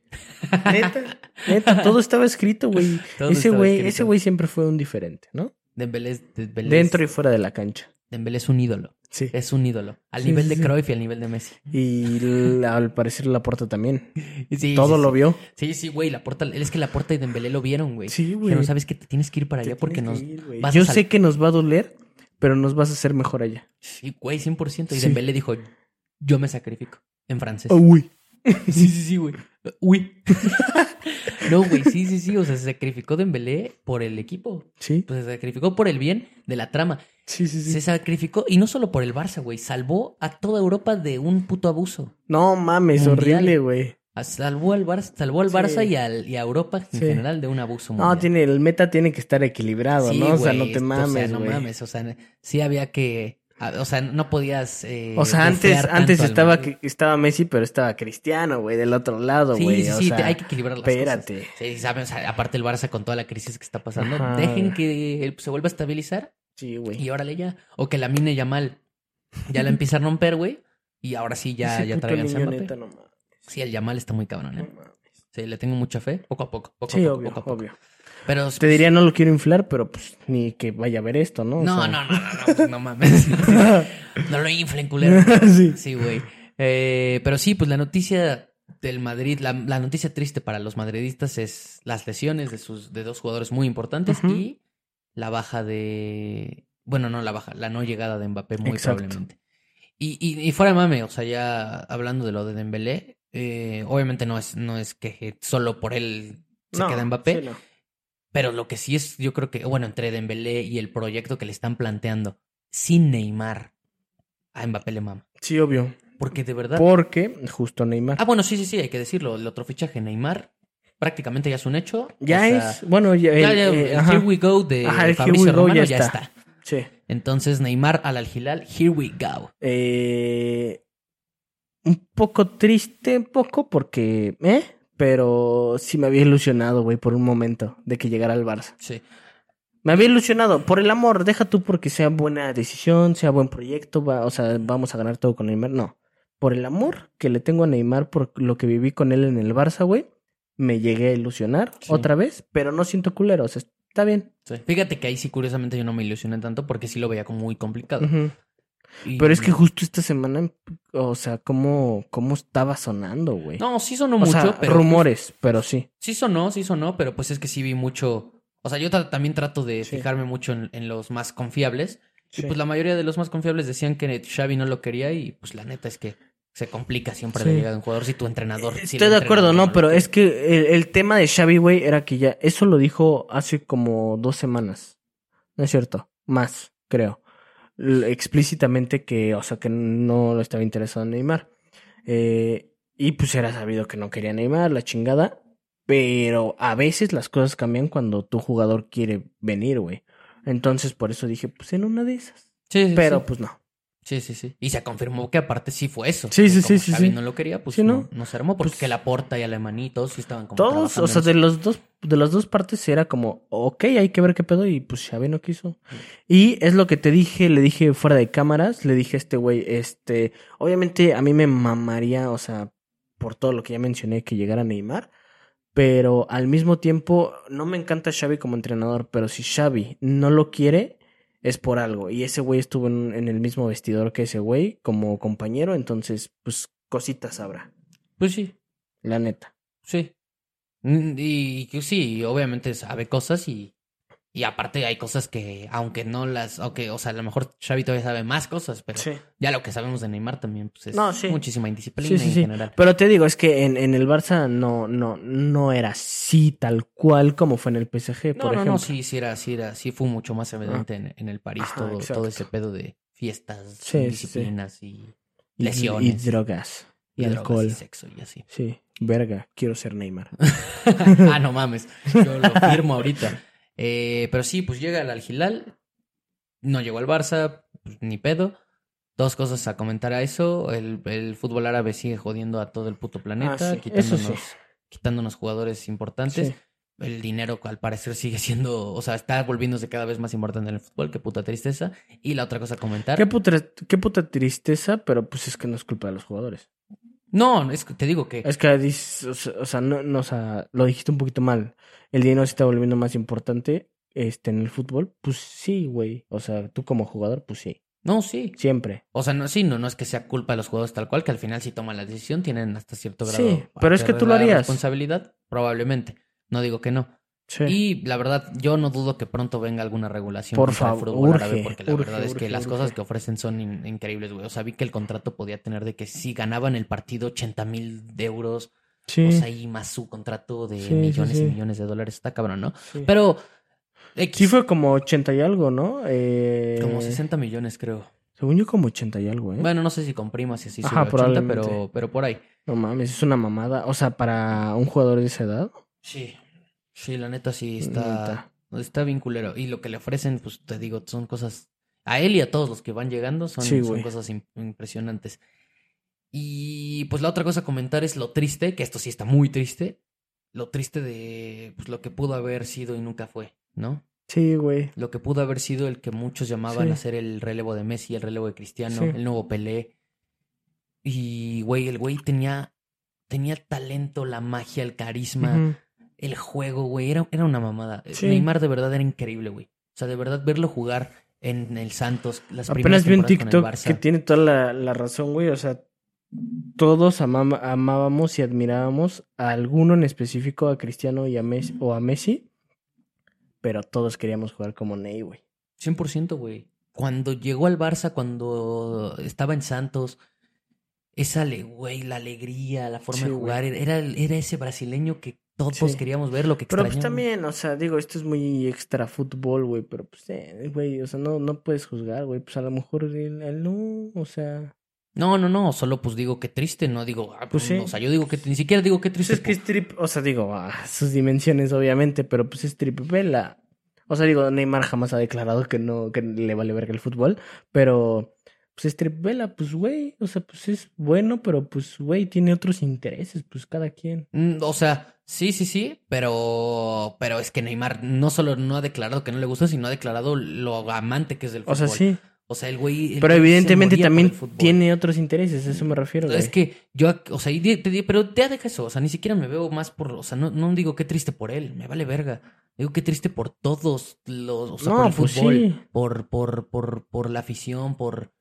Neta, neta, todo estaba escrito, güey. *laughs* Ese güey, ese güey siempre fue un diferente, ¿no? Dembélé, Dentro y fuera de la cancha. Dembélé es un ídolo. Sí. Es un ídolo. Al Sí, nivel sí, de. Cruyff y al nivel de Messi. Y la- al parecer la puerta también. *laughs* Sí, Todo lo vio. Sí, sí, güey. La porta, es que la porta y Dembélé lo vieron, güey. Sí, güey. Pero sabes que te tienes que ir para Te allá porque nos. ir, vas Yo sé que nos va a doler, pero nos vas a hacer mejor allá. Sí, güey, 100%. Y. Dembélé dijo, yo me sacrifico. En francés. uy. *laughs* Sí, sí, sí, güey. Uy. *laughs* no, güey, sí, sí, sí. O sea, se sacrificó Dembélé por el equipo. Sí, Pues se sacrificó por el bien de la trama. Sí, sí, sí. Se sacrificó, y no solo por el Barça, güey. Salvó a toda Europa de un puto abuso. No mames, Mundial. horrible, güey. Salvó al Barça, salvó al. Barça y, al, y a Europa en general de un abuso No, tiene, el meta tiene que estar equilibrado, ¿no? O sea, no te mames, O sea, no mames. O sea, sí había que. O sea, no podías. eh, O sea, antes, antes estaba, estaba Messi, pero estaba Cristiano, güey, del otro lado, güey. sí, o sí, sea, te- hay que equilibrar las espérate. cosas. Sí, sabes, o sea, aparte el Barça con toda la crisis que está pasando, Ajá. dejen que él se vuelva a estabilizar Sí, güey. y órale ya. O que la mine ya mal, ya la *laughs* empieza a romper, güey, y ahora sí ya, ya neta, no Sí, el Yamal está muy cabrón, no ¿eh? mames. Sí, le tengo mucha fe, poco a poco, poco Sí, a poco, obvio, poco a poco. obvio. Pero Te diría, no lo quiero inflar, pero pues ni que vaya a ver esto, ¿no? O no, sea- no, no, no, no, pues, no mames. *laughs* no lo inflen, culero. *laughs* sí. Sí, güey. Eh, pero sí, pues la noticia del Madrid, la, la noticia triste para los madridistas es las lesiones de sus de dos jugadores muy importantes Ujú. y la baja de, bueno, no la baja, la no llegada de Mbappé muy Exacto. probablemente. Y, y, y fuera de mame, o sea, ya hablando de lo de Dembélé, eh, obviamente no es no es que solo por él se No, queda Mbappé, sí, no. pero lo que sí es, yo creo que, bueno, entre Dembélé y el proyecto que le están planteando sin Neymar a Mbappé le mama. Sí, obvio. Porque de verdad. Porque justo Neymar. Ah, bueno, sí, sí, sí, hay que decirlo. El otro fichaje, Neymar, prácticamente ya es un hecho. ya O sea, es, bueno, ya, el- ya, eh, el. Here We Go de Ajá, el Here Fabricio We Go Romano ya está. está. Sí. Entonces, Neymar al Al-Hilal, Here We Go. Eh, un poco triste, un poco, porque, ¿eh? Pero sí me había ilusionado, güey, por un momento de que llegara al Barça. Sí. Me había ilusionado por el amor, deja tú porque sea buena decisión, sea buen proyecto, va, o sea, vamos a ganar todo con Neymar. No, por el amor que le tengo a Neymar, por lo que viví con él en el Barça, güey, me llegué a ilusionar Sí. otra vez, pero no siento culero, o sea, está bien. sí. Fíjate que ahí sí, curiosamente, yo no me ilusioné tanto porque sí lo veía como muy complicado. Y- Pero es que justo esta semana, o sea, cómo, cómo estaba sonando, güey. No, sí sonó o mucho, sea, pero. rumores, pero sí. Sí sonó, sí sonó, pero pues es que sí vi mucho. O sea, yo tra- también trato de Sí. fijarme mucho en, en los más confiables. Y pues la mayoría de los más confiables decían que Xavi no lo quería y pues la neta es que se complica siempre Sí. la llegada de un jugador si tu entrenador... si Estoy de acuerdo, no, pero es que el, el tema de Xavi, güey, era que ya, eso lo dijo hace como dos semanas. No es cierto, más, creo. Explícitamente que, o sea, que no lo estaba interesado en Neymar. Eh, y pues era sabido que no quería Neymar, la chingada. Pero a veces las cosas cambian cuando tu jugador quiere venir, güey. Entonces, por eso dije, pues en una de esas. Sí, sí, Pero pues no. Sí, sí, sí. Y se confirmó que aparte sí fue eso. Sí, sí, sí, sí, Xavi sí. no lo quería, pues Sí, no, ¿no? no se armó porque Pues- la porta y Alemania y todos sí estaban como Todos, o sea, de los dos, de las dos partes era como, ok, hay que ver qué pedo, y pues Xavi no quiso. Y es lo que te dije, le dije fuera de cámaras, le dije a este güey, este, obviamente a mí me mamaría, o sea, por todo lo que ya mencioné, que llegara Neymar, pero al mismo tiempo no me encanta Xavi como entrenador, pero si Xavi no lo quiere, es por algo. Y ese güey estuvo en, en el mismo vestidor que ese güey como compañero, entonces, pues cositas habrá, Pues sí, la neta. sí. Mm, Y que sí, obviamente sabe cosas y, y aparte hay cosas que, aunque no las, aunque, o sea, a lo mejor Xavi todavía sabe más cosas, pero Sí. ya lo que sabemos de Neymar también, pues es No, sí. muchísima indisciplina Sí, sí, en sí. general. Pero te digo, es que en, en el Barça no, no, no era así tal cual como fue en el PSG, No, por no, ejemplo. no, sí, sí era, sí era, sí fue mucho más evidente en, en el París Ajá, todo, todo ese pedo de fiestas, Sí, sí, sí. disciplinas y lesiones. Y, drogas. Y, y drogas alcohol. y sexo y así. Sí, verga, quiero ser Neymar. *laughs* ah, no mames, yo lo *laughs* firmo ahorita. Eh, pero sí, pues llega al Al Hilal, no llegó al Barça, pues, ni pedo. Dos cosas a comentar a eso. El, el fútbol árabe sigue jodiendo a todo el puto planeta, Ah, sí, quitándonos, sí. quitándonos jugadores importantes. Sí. El dinero al parecer sigue siendo, o sea, está volviéndose cada vez más importante en el fútbol, qué puta tristeza. Y la otra cosa a comentar. Qué puta, qué puta tristeza, pero pues es que no es culpa de los jugadores. No, es que te digo que Es que o sea, no, no, o sea, lo dijiste un poquito mal. El dinero se está volviendo más importante este, en el fútbol. Pues sí, güey. O sea, tú como jugador, pues sí. no, sí. Siempre. O sea, no, sí, no, no es que sea culpa de los jugadores tal cual, que al final si toman la decisión tienen hasta cierto grado. Sí, pero es que tú lo harías. responsabilidad, probablemente. No digo que no. Sí. Y la verdad, yo no dudo que pronto venga alguna regulación Por favor, fútbol árabe, urge, porque la urge, verdad es que las cosas que ofrecen son in- increíbles, güey. O sea, vi que el contrato podía tener de que si ganaban el partido 80 mil de euros, sí. o sea, y más su contrato de Sí, millones y millones de dólares, está cabrón, ¿no? Pero, X, Sí fue como 80 y algo, ¿no? Eh, como 60 millones, creo. Según yo como 80 y algo, ¿eh? Bueno, no sé si con primas y así Ajá, sube a 80, probablemente. pero, pero por ahí. No mames, es una mamada. O sea, para un jugador de esa edad. Sí, sí, la neta sí está, Neta. está bien culero. Y lo que le ofrecen, pues te digo, son cosas, a él y a todos los que van llegando, son, Sí, son güey. cosas im- impresionantes. Y pues la otra cosa a comentar es lo triste, que esto sí está muy triste, lo triste de pues, lo que pudo haber sido y nunca fue, ¿no? Sí, güey. Lo que pudo haber sido el que muchos llamaban Sí. a ser el relevo de Messi, el relevo de Cristiano, Sí. el nuevo Pelé. Y, güey, el güey tenía, tenía talento, la magia, el carisma. El juego, güey, era, era una mamada. Sí. Neymar de verdad era increíble, güey. O sea, de verdad verlo jugar en el Santos, las Apenas primeras vi un temporadas con el TikTok que tiene toda la, la razón, güey. O sea, todos amam- amábamos y admirábamos a alguno en específico, a Cristiano y a Messi, o a Messi. Pero todos queríamos jugar como Ney, güey. 100%, güey. Cuando llegó al Barça, cuando estaba en Santos, esa, güey, la alegría, la forma Sí, de jugar, era, era ese brasileño que todos Sí. queríamos ver, lo que Pero pues extrañamos. también, o sea, digo, esto es muy extra fútbol, güey. Pero pues, eh, güey, o sea, no, no puedes juzgar, güey. Pues a lo mejor él, él no, o sea. No, no, no, solo pues digo que triste, no digo, ah, Pues sí. o sea, yo digo que ni siquiera digo que Pues triste. es que es trip, o sea, digo, a sus dimensiones, obviamente, pero pues es trip vela. O sea, digo, Neymar jamás ha declarado que no, que le vale verga el fútbol, pero pues es trip vela, pues güey, o sea, pues es bueno, pero pues güey, tiene otros intereses, pues cada quien. Mm, O sea, sí, sí, sí, pero, pero es que Neymar no solo no ha declarado que no le gusta, sino ha declarado lo amante que es del O fútbol. sea, sí, O sea, el güey. el pero güey evidentemente también tiene otros intereses, a eso me refiero, güey. Es que yo, o sea, y te pero ya deja eso, o sea, ni siquiera me veo más por, o sea, no, no digo qué triste por él, me vale verga. Digo qué triste por todos los, o sea, No, por el pues fútbol, sí. por, por, por, por la afición, por,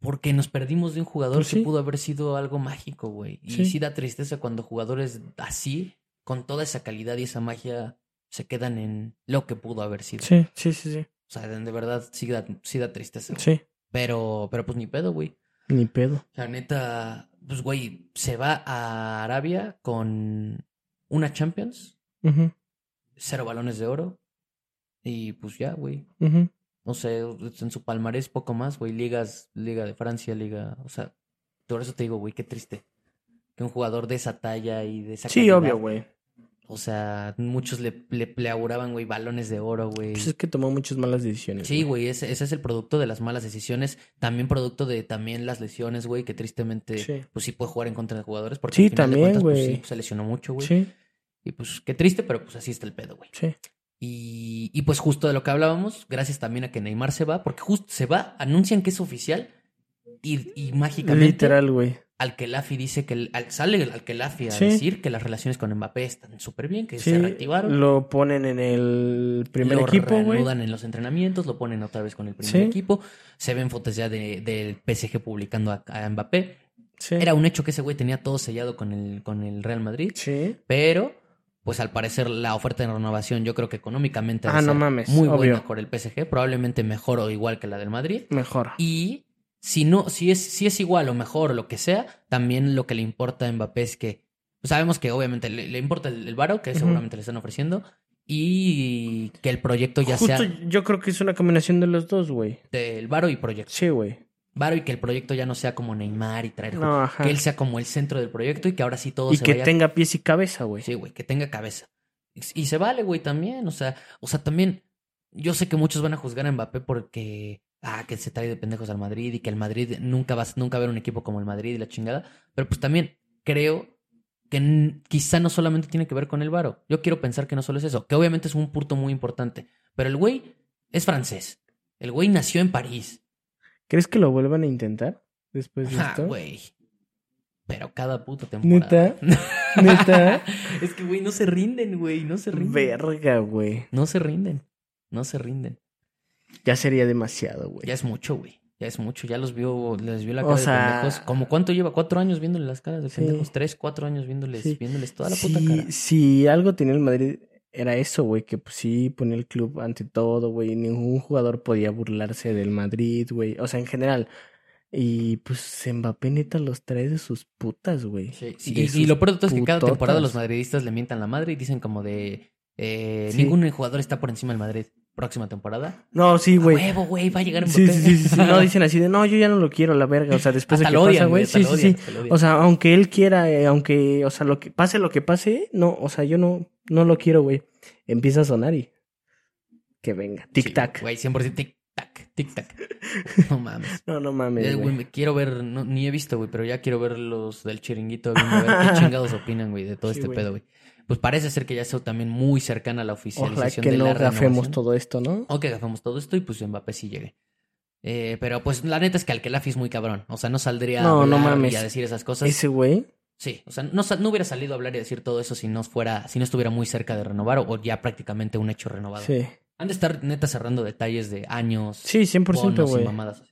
porque nos perdimos de un jugador Pues que pudo haber sido algo mágico, güey. Y Sí. sí da tristeza cuando jugadores así, con toda esa calidad y esa magia, se quedan en lo que pudo haber sido. Sí, sí, sí, sí. O sea, de verdad sí da, sí da tristeza. güey. Sí, Pero, pero pues ni pedo, güey. ni pedo. La neta, pues güey, se va a Arabia con una Champions, cero balones de oro. Y pues ya, güey. ujú. No sé, en su palmarés poco más, güey. Ligas, Liga de Francia, Liga. O sea, por eso te digo, güey, qué triste. Que un jugador de esa talla y de esa Sí, calidad, obvio, güey. O sea, muchos le, le, le auguraban, güey, balones de oro, güey. Pues es que tomó muchas malas decisiones. Sí, güey, ese, ese es el producto de las malas decisiones. También producto de también las lesiones, güey, que tristemente, Sí. pues sí puede jugar en contra de jugadores. Porque Sí, al final también, pues, güey. sí, se lesionó mucho, güey. Sí, Y pues qué triste, pero pues así está el pedo, güey. sí. Y, y pues justo de lo que hablábamos, gracias también a que Neymar se va, porque justo se va, anuncian que es oficial y, y mágicamente Literal, güey. al Kelafi dice que al- sale al Kelafi a Sí. decir que las relaciones con Mbappé están súper bien, que Sí, se reactivaron. lo ponen en el primer lo equipo, güey. reanudan en los entrenamientos, lo ponen otra vez con el primer Sí. equipo. Se ven fotos ya de- del PSG publicando a, a Mbappé. Sí. Era un hecho que ese güey tenía todo sellado con el, con el Real Madrid. Sí. Pero, pues al parecer la oferta de renovación yo creo que económicamente Ah, no mames, muy obvio. buena por el PSG. Probablemente mejor o igual que la del Madrid. Mejor. Y si no, si es, si es igual o mejor o lo que sea, también lo que le importa a Mbappé es que pues, sabemos que obviamente le, le importa el, el varo, que seguramente le están ofreciendo, y que el proyecto ya Justo sea yo creo que es una combinación de los dos, güey. del varo y proyecto. Sí, güey. Varo y que el proyecto ya no sea como Neymar y traer No, ajá. que él sea como el centro del proyecto y que ahora sí todo Y se que vaya tenga pies y cabeza, güey. Sí, güey, que tenga cabeza. Y, y se vale, güey, también. O sea, o sea, también. Yo sé que muchos van a juzgar a Mbappé porque ah, que se trae de pendejos al Madrid y que el Madrid nunca va, nunca va a ver un equipo como el Madrid y la chingada. Pero pues también creo que quizá no solamente tiene que ver con el varo. Yo quiero pensar que no solo es eso, que obviamente es un punto muy importante. Pero el güey es francés. El güey nació en París. ¿Crees que lo vuelvan a intentar después de Ah, esto? güey. Pero cada puta temporada. *laughs* ¿Neta? ¿Neta? *laughs* es que, güey, no se rinden, güey. No se rinden. Verga, güey. No se rinden. No se rinden. Ya sería demasiado, güey. Ya es mucho, güey. Ya es mucho. Ya los vio, les vio la O cara sea- de pendejos. ¿Cómo cuánto lleva? ¿Cuatro años viéndole las caras de Sí. pendejos? ¿Tres, cuatro años viéndoles, Sí. viéndoles toda la puta cara? si algo tenía el Madrid era eso, güey, que pues sí ponía el club ante todo, güey. Ningún jugador podía burlarse del Madrid, güey. O sea, en general. Y pues Mbappé neta los trae de sus putas, güey. Sí, sí, y, y lo peor de todo es que cada temporada los madridistas le mientan la madre y dicen como de eh, Sí. ningún jugador está por encima del Madrid. Próxima temporada. No, sí, güey. huevo, güey, va a llegar Sí, sí, sí, sí, sí. No, *laughs* dicen así de, no, yo ya no lo quiero, la verga. O sea, después Hasta de que lo pasa, odian, güey. Sí, sí, odian, sí. odian. O sea, aunque él quiera, eh, aunque, o sea, lo que pase lo que pase, no, o sea, yo no, no lo quiero, güey. Empieza a sonar y que venga. Tic tac. Güey, 100% tic tac, tic tac. No mames. No, no Eh, mames, güey, güey. me quiero ver, no, ni he visto, güey, pero ya quiero ver los del chiringuito, a ver qué *laughs* chingados opinan, güey, de todo este pedo, güey. Pues parece ser que ya está también muy cercana a la Ojalá oficialización que de no la gafemos renovación. todo esto, ¿no? O que gafemos todo esto y pues Mbappé sí llegue. Eh, pero pues la neta es que Alquelafi es muy cabrón. O sea, no saldría No, a no mames. y a decir esas cosas. Ese güey. Sí, o sea, no, no hubiera salido a hablar y decir todo eso si no fuera, si no estuviera muy cerca de renovar o, o ya prácticamente un hecho renovado. Sí. Han de estar neta cerrando detalles de años, Sí, 100%, bonos y güey. mamadas.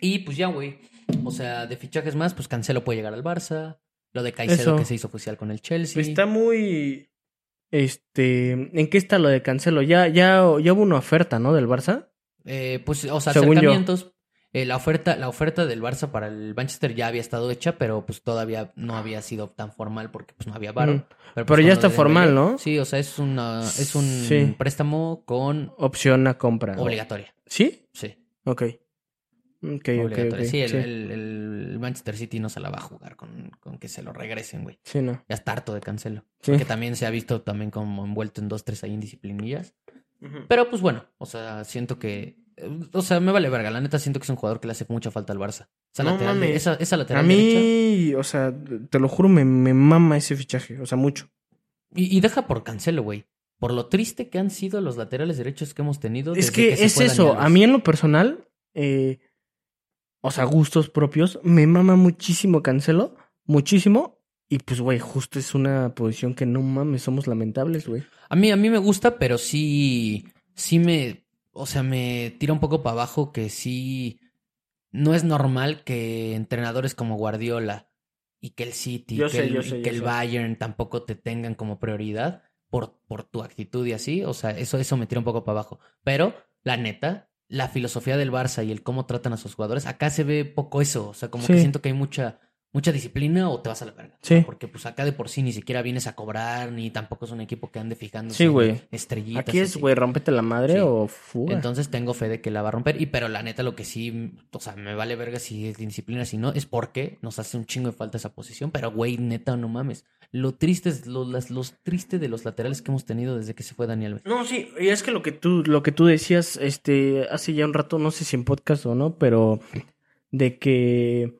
Y pues ya, güey. O sea, de fichajes más, pues Cancelo puede llegar al Barça. Lo de Caicedo Eso. que se hizo oficial con el Chelsea. Está muy. Este. ¿En qué está lo de Cancelo? Ya, ya, ya hubo una oferta, ¿no? Del Barça. Eh, pues, o sea, Según yo. acercamientos. Eh, la oferta, la oferta del Barça para el Manchester ya había estado hecha, pero pues todavía no había sido tan formal porque pues no había varo. Ujú. Pero, Pero con ya está formal, Dembélé- ¿no? Sí, o sea, es una, es un Sí. préstamo con Opción a compra. obligatoria. ¿Sí? Sí, Ok. Ok, ok, obligatoria. ok. sí, el, sí. el- el Manchester City no se la va a jugar con, con que se lo regresen, güey. Sí, no. Ya está harto de cancelo. Sí. Que también se ha visto también como envuelto en dos, tres ahí indisciplinillas. Pero pues bueno, o sea, siento que. eh, O sea, me vale verga. La neta siento que es un jugador que le hace mucha falta al Barça. Esa No lateral, de- mames. esa, esa A lateral derecha. mí, o sea, te lo juro, me, me mama ese fichaje. O sea, mucho. Y, y deja por cancelo, güey. Por lo triste que han sido los laterales derechos que hemos tenido. Es desde que, se es eso. A mí en lo personal, eh, o sea, gustos propios, me mama muchísimo Cancelo. Muchísimo. Y pues, güey, justo es una posición que no mames, somos lamentables, güey. A mí, a mí me gusta, pero sí. Sí me. O sea, me tira un poco para abajo que sí. No es normal que entrenadores como Guardiola y que el City, Yo que, sé, el, yo y que el sé. Bayern tampoco te tengan como prioridad por, por tu actitud y así. O sea, eso, eso me tira un poco para abajo. Pero, la neta, la filosofía del Barça y el cómo tratan a sus jugadores, acá se ve poco eso. O sea, como que siento que hay mucha, mucha disciplina o te vas a la verga. O Sí. sea, porque pues acá de por sí ni siquiera vienes a cobrar, ni tampoco es un equipo que ande fijándose Sí, en güey. estrellitas. Aquí es, güey, rompete la madre Sí. o fuga. Entonces tengo fe de que la va a romper. Y pero la neta, lo que sí, o sea, me vale verga si es disciplina, si no, es porque nos hace un chingo de falta esa posición. Pero güey, neta, no mames. Lo triste es lo, las- los triste de los laterales que hemos tenido desde que se fue Daniel. No, sí, y es que lo que tú, lo que tú decías, este, hace ya un rato, no sé si en podcast o no, pero de que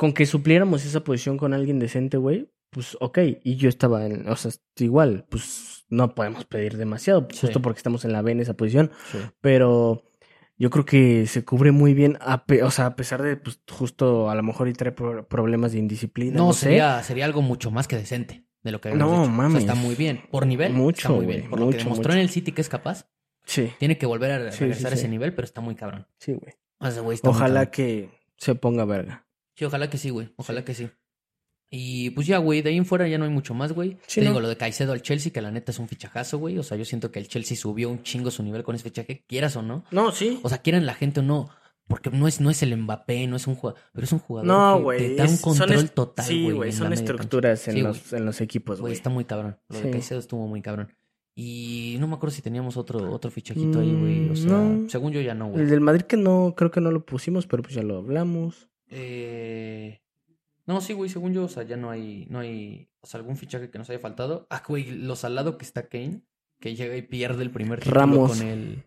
con que supliéramos esa posición con alguien decente, güey, pues ok, y yo estaba en, o sea, igual, pues no podemos pedir demasiado, Sí. justo porque estamos en la B en esa posición, pero yo creo que se cubre muy bien, a pe- o sea, a pesar de, pues justo a lo mejor y trae pro- problemas de indisciplina, No, no, sé. sería, sería algo mucho más que decente de lo que habíamos No, hecho. O sea, mames. está muy bien. Por nivel, Mucho, está muy bien. güey, Por lo que demostró mucho. en el City que es capaz, Sí, tiene que volver a Sí, sí, regresar a ese nivel, pero está muy cabrón. sí, güey. O sea, Ojalá que se ponga verga. Sí, ojalá que sí, güey. Ojalá que sí. Y pues ya, güey, de ahí en fuera ya no hay mucho más, güey. Sí, Te ¿no? digo, lo de Caicedo al Chelsea, que la neta es un fichajazo, güey. O sea, yo siento que el Chelsea subió un chingo su nivel con ese fichaje, quieras o no. No, sí. O sea, quieran la gente o no. Porque no es, no es el Mbappé, no es un jugador, pero es un jugador No, que te da un control total, güey. Sí, güey. Son estructuras en, Sí, los, en los equipos, Güey, está muy cabrón. Lo de. Caicedo estuvo muy cabrón. Y no me acuerdo si teníamos otro, otro fichajito ahí, güey. O Mm, sea, no. según yo ya no, güey. El del Madrid que no, creo que no lo pusimos, pero pues ya lo hablamos. Eh... No, sí, güey, según yo, o sea, ya no hay, no hay, o sea, algún fichaje que nos haya faltado. Ah, güey, lo salado que está Kane, que llega y pierde el primer título Ramos. con el...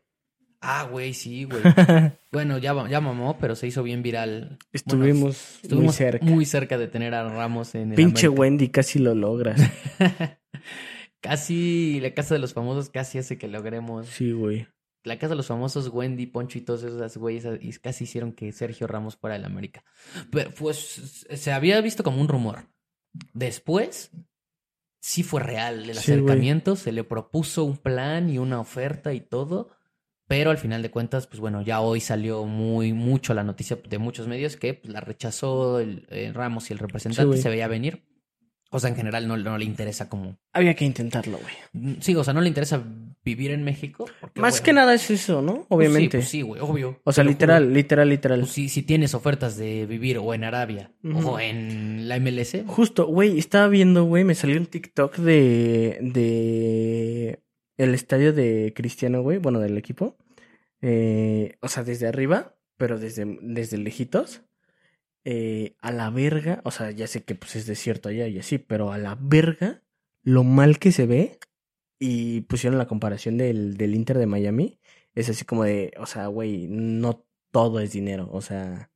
Ah, güey, sí, güey. *laughs* bueno, ya, ya mamó, pero se hizo bien viral. Estuvimos, Bueno, estuvimos muy cerca. muy cerca de tener a Ramos en el Pinche América. Wendy, casi lo logras. *laughs* Casi la casa de los famosos casi hace que logremos. Sí, güey. La casa de los famosos, Wendy, Poncho y todos esos güeyes casi hicieron que Sergio Ramos fuera del América. Pero, pues se había visto como un rumor. Después, sí fue real el Sí, acercamiento, se le propuso un plan y una oferta y todo. Pero al final de cuentas, pues bueno, ya hoy salió muy mucho la noticia de muchos medios que pues, la rechazó el, el Ramos y el representante, se veía venir. O sea, en general no, no le interesa como... Había que intentarlo, güey. Sí, o sea, no le interesa vivir en México. porque, Más bueno, que nada es eso, ¿no? pues Obviamente. Sí, pues sí, güey, obvio. O sea, literal, juro. literal, literal. Pues sí, si tienes ofertas de vivir o en Arabia o en la MLS. Justo, güey, estaba viendo, güey, me salió un TikTok de, de el estadio de Cristiano, güey, bueno, del equipo. Eh, o sea, desde arriba, pero desde, desde lejitos. Eh, a la verga, o sea, ya sé que pues es desierto allá y así, pero a la verga, lo mal que se ve. Y pusieron la comparación del, del Inter de Miami. Es así como de, o sea, güey, no todo es dinero, o sea.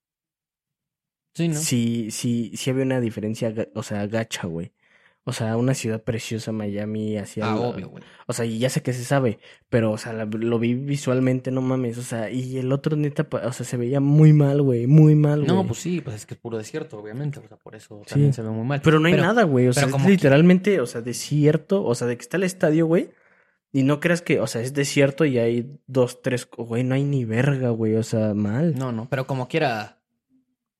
Sí, ¿no? Sí, sí, sí había una diferencia, o sea, gacha, güey. O sea, una ciudad preciosa, Miami, hacia... Ah, obvio, güey. O sea, y ya sé que se sabe, pero, o sea, la- lo vi visualmente, no mames, o sea, y el otro neta, o sea, se veía muy mal, güey, muy mal, güey. No, pues sí, pues es que es puro desierto, obviamente. O sea, por eso Sí. también se ve muy mal. Pero no hay nada, güey, o sea, es que- literalmente, o sea, desierto, o sea, de que está el estadio, güey, y no creas que, o sea, es desierto y hay dos, tres, güey, no hay ni verga, güey, o sea, mal. No, no, pero como quiera,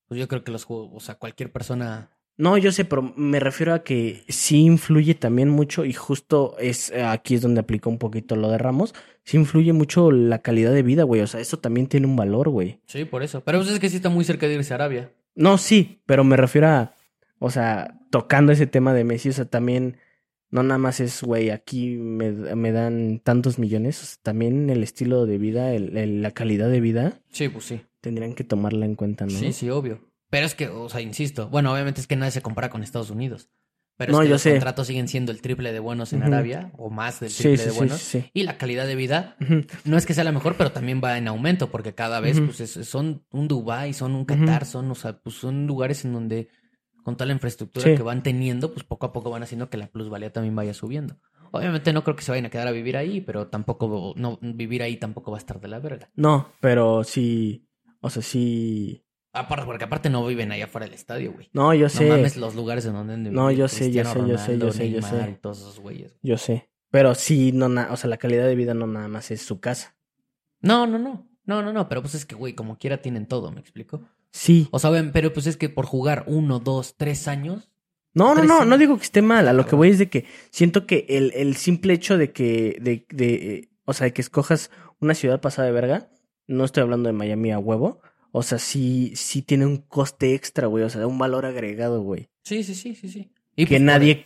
pues yo creo que los juegos, o sea, cualquier persona. No, yo sé, pero me refiero a que sí influye también mucho y justo es eh, aquí es donde aplica un poquito lo de Ramos. Sí influye mucho la calidad de vida, güey. O sea, eso también tiene un valor, güey. Sí, por eso. Pero pues es que sí está muy cerca de irse a Arabia. No, sí, pero me refiero a, o sea, tocando ese tema de Messi, o sea, también no nada más es, güey, aquí me, me dan tantos millones, o sea, también el estilo de vida, el, el- la calidad de vida, Sí, pues sí. tendrían que tomarla en cuenta, ¿no? Sí, sí, obvio. Pero es que, o sea, insisto. Bueno, obviamente es que nadie se compara con Estados Unidos. Pero No, es que yo los sé. contratos siguen siendo el triple de buenos en. Arabia, o más del triple sí, de buenos. sí, sí. Y la calidad de vida no es que sea la mejor, pero también va en aumento, porque cada vez, pues, es- son un Dubai, son un Qatar, son, o sea, pues son lugares en donde, con toda la infraestructura que van teniendo, pues poco a poco van haciendo que la plusvalía también vaya subiendo. Obviamente no creo que se vayan a quedar a vivir ahí, pero tampoco, no, vivir ahí tampoco va a estar de la verga. No, pero sí, o sea, sí. Aparte, porque aparte no viven allá afuera del estadio, güey. No, yo No sé. mames los lugares en donde de No, yo sé, yo sé, yo sé, yo sé, yo sé. y todos esos güeyes. Yo sé. Pero sí, no, na- o sea, la calidad de vida no nada más es su casa. No, no, no. No, no, no, pero pues es que, güey, como quiera tienen todo, ¿me explico? Sí. O sea, ven, pero pues es que por jugar uno, dos, tres años, No, no, Tres no, años. no digo que esté mal. A lo que voy es de que siento que el, el simple hecho de que, de, de, eh, o sea, de que escojas una ciudad pasada de verga, no estoy hablando de Miami a huevo, o sea, sí, sí tiene un coste extra, güey, o sea, un valor agregado, güey, sí, sí, sí, sí, sí. Y que pues, por- nadie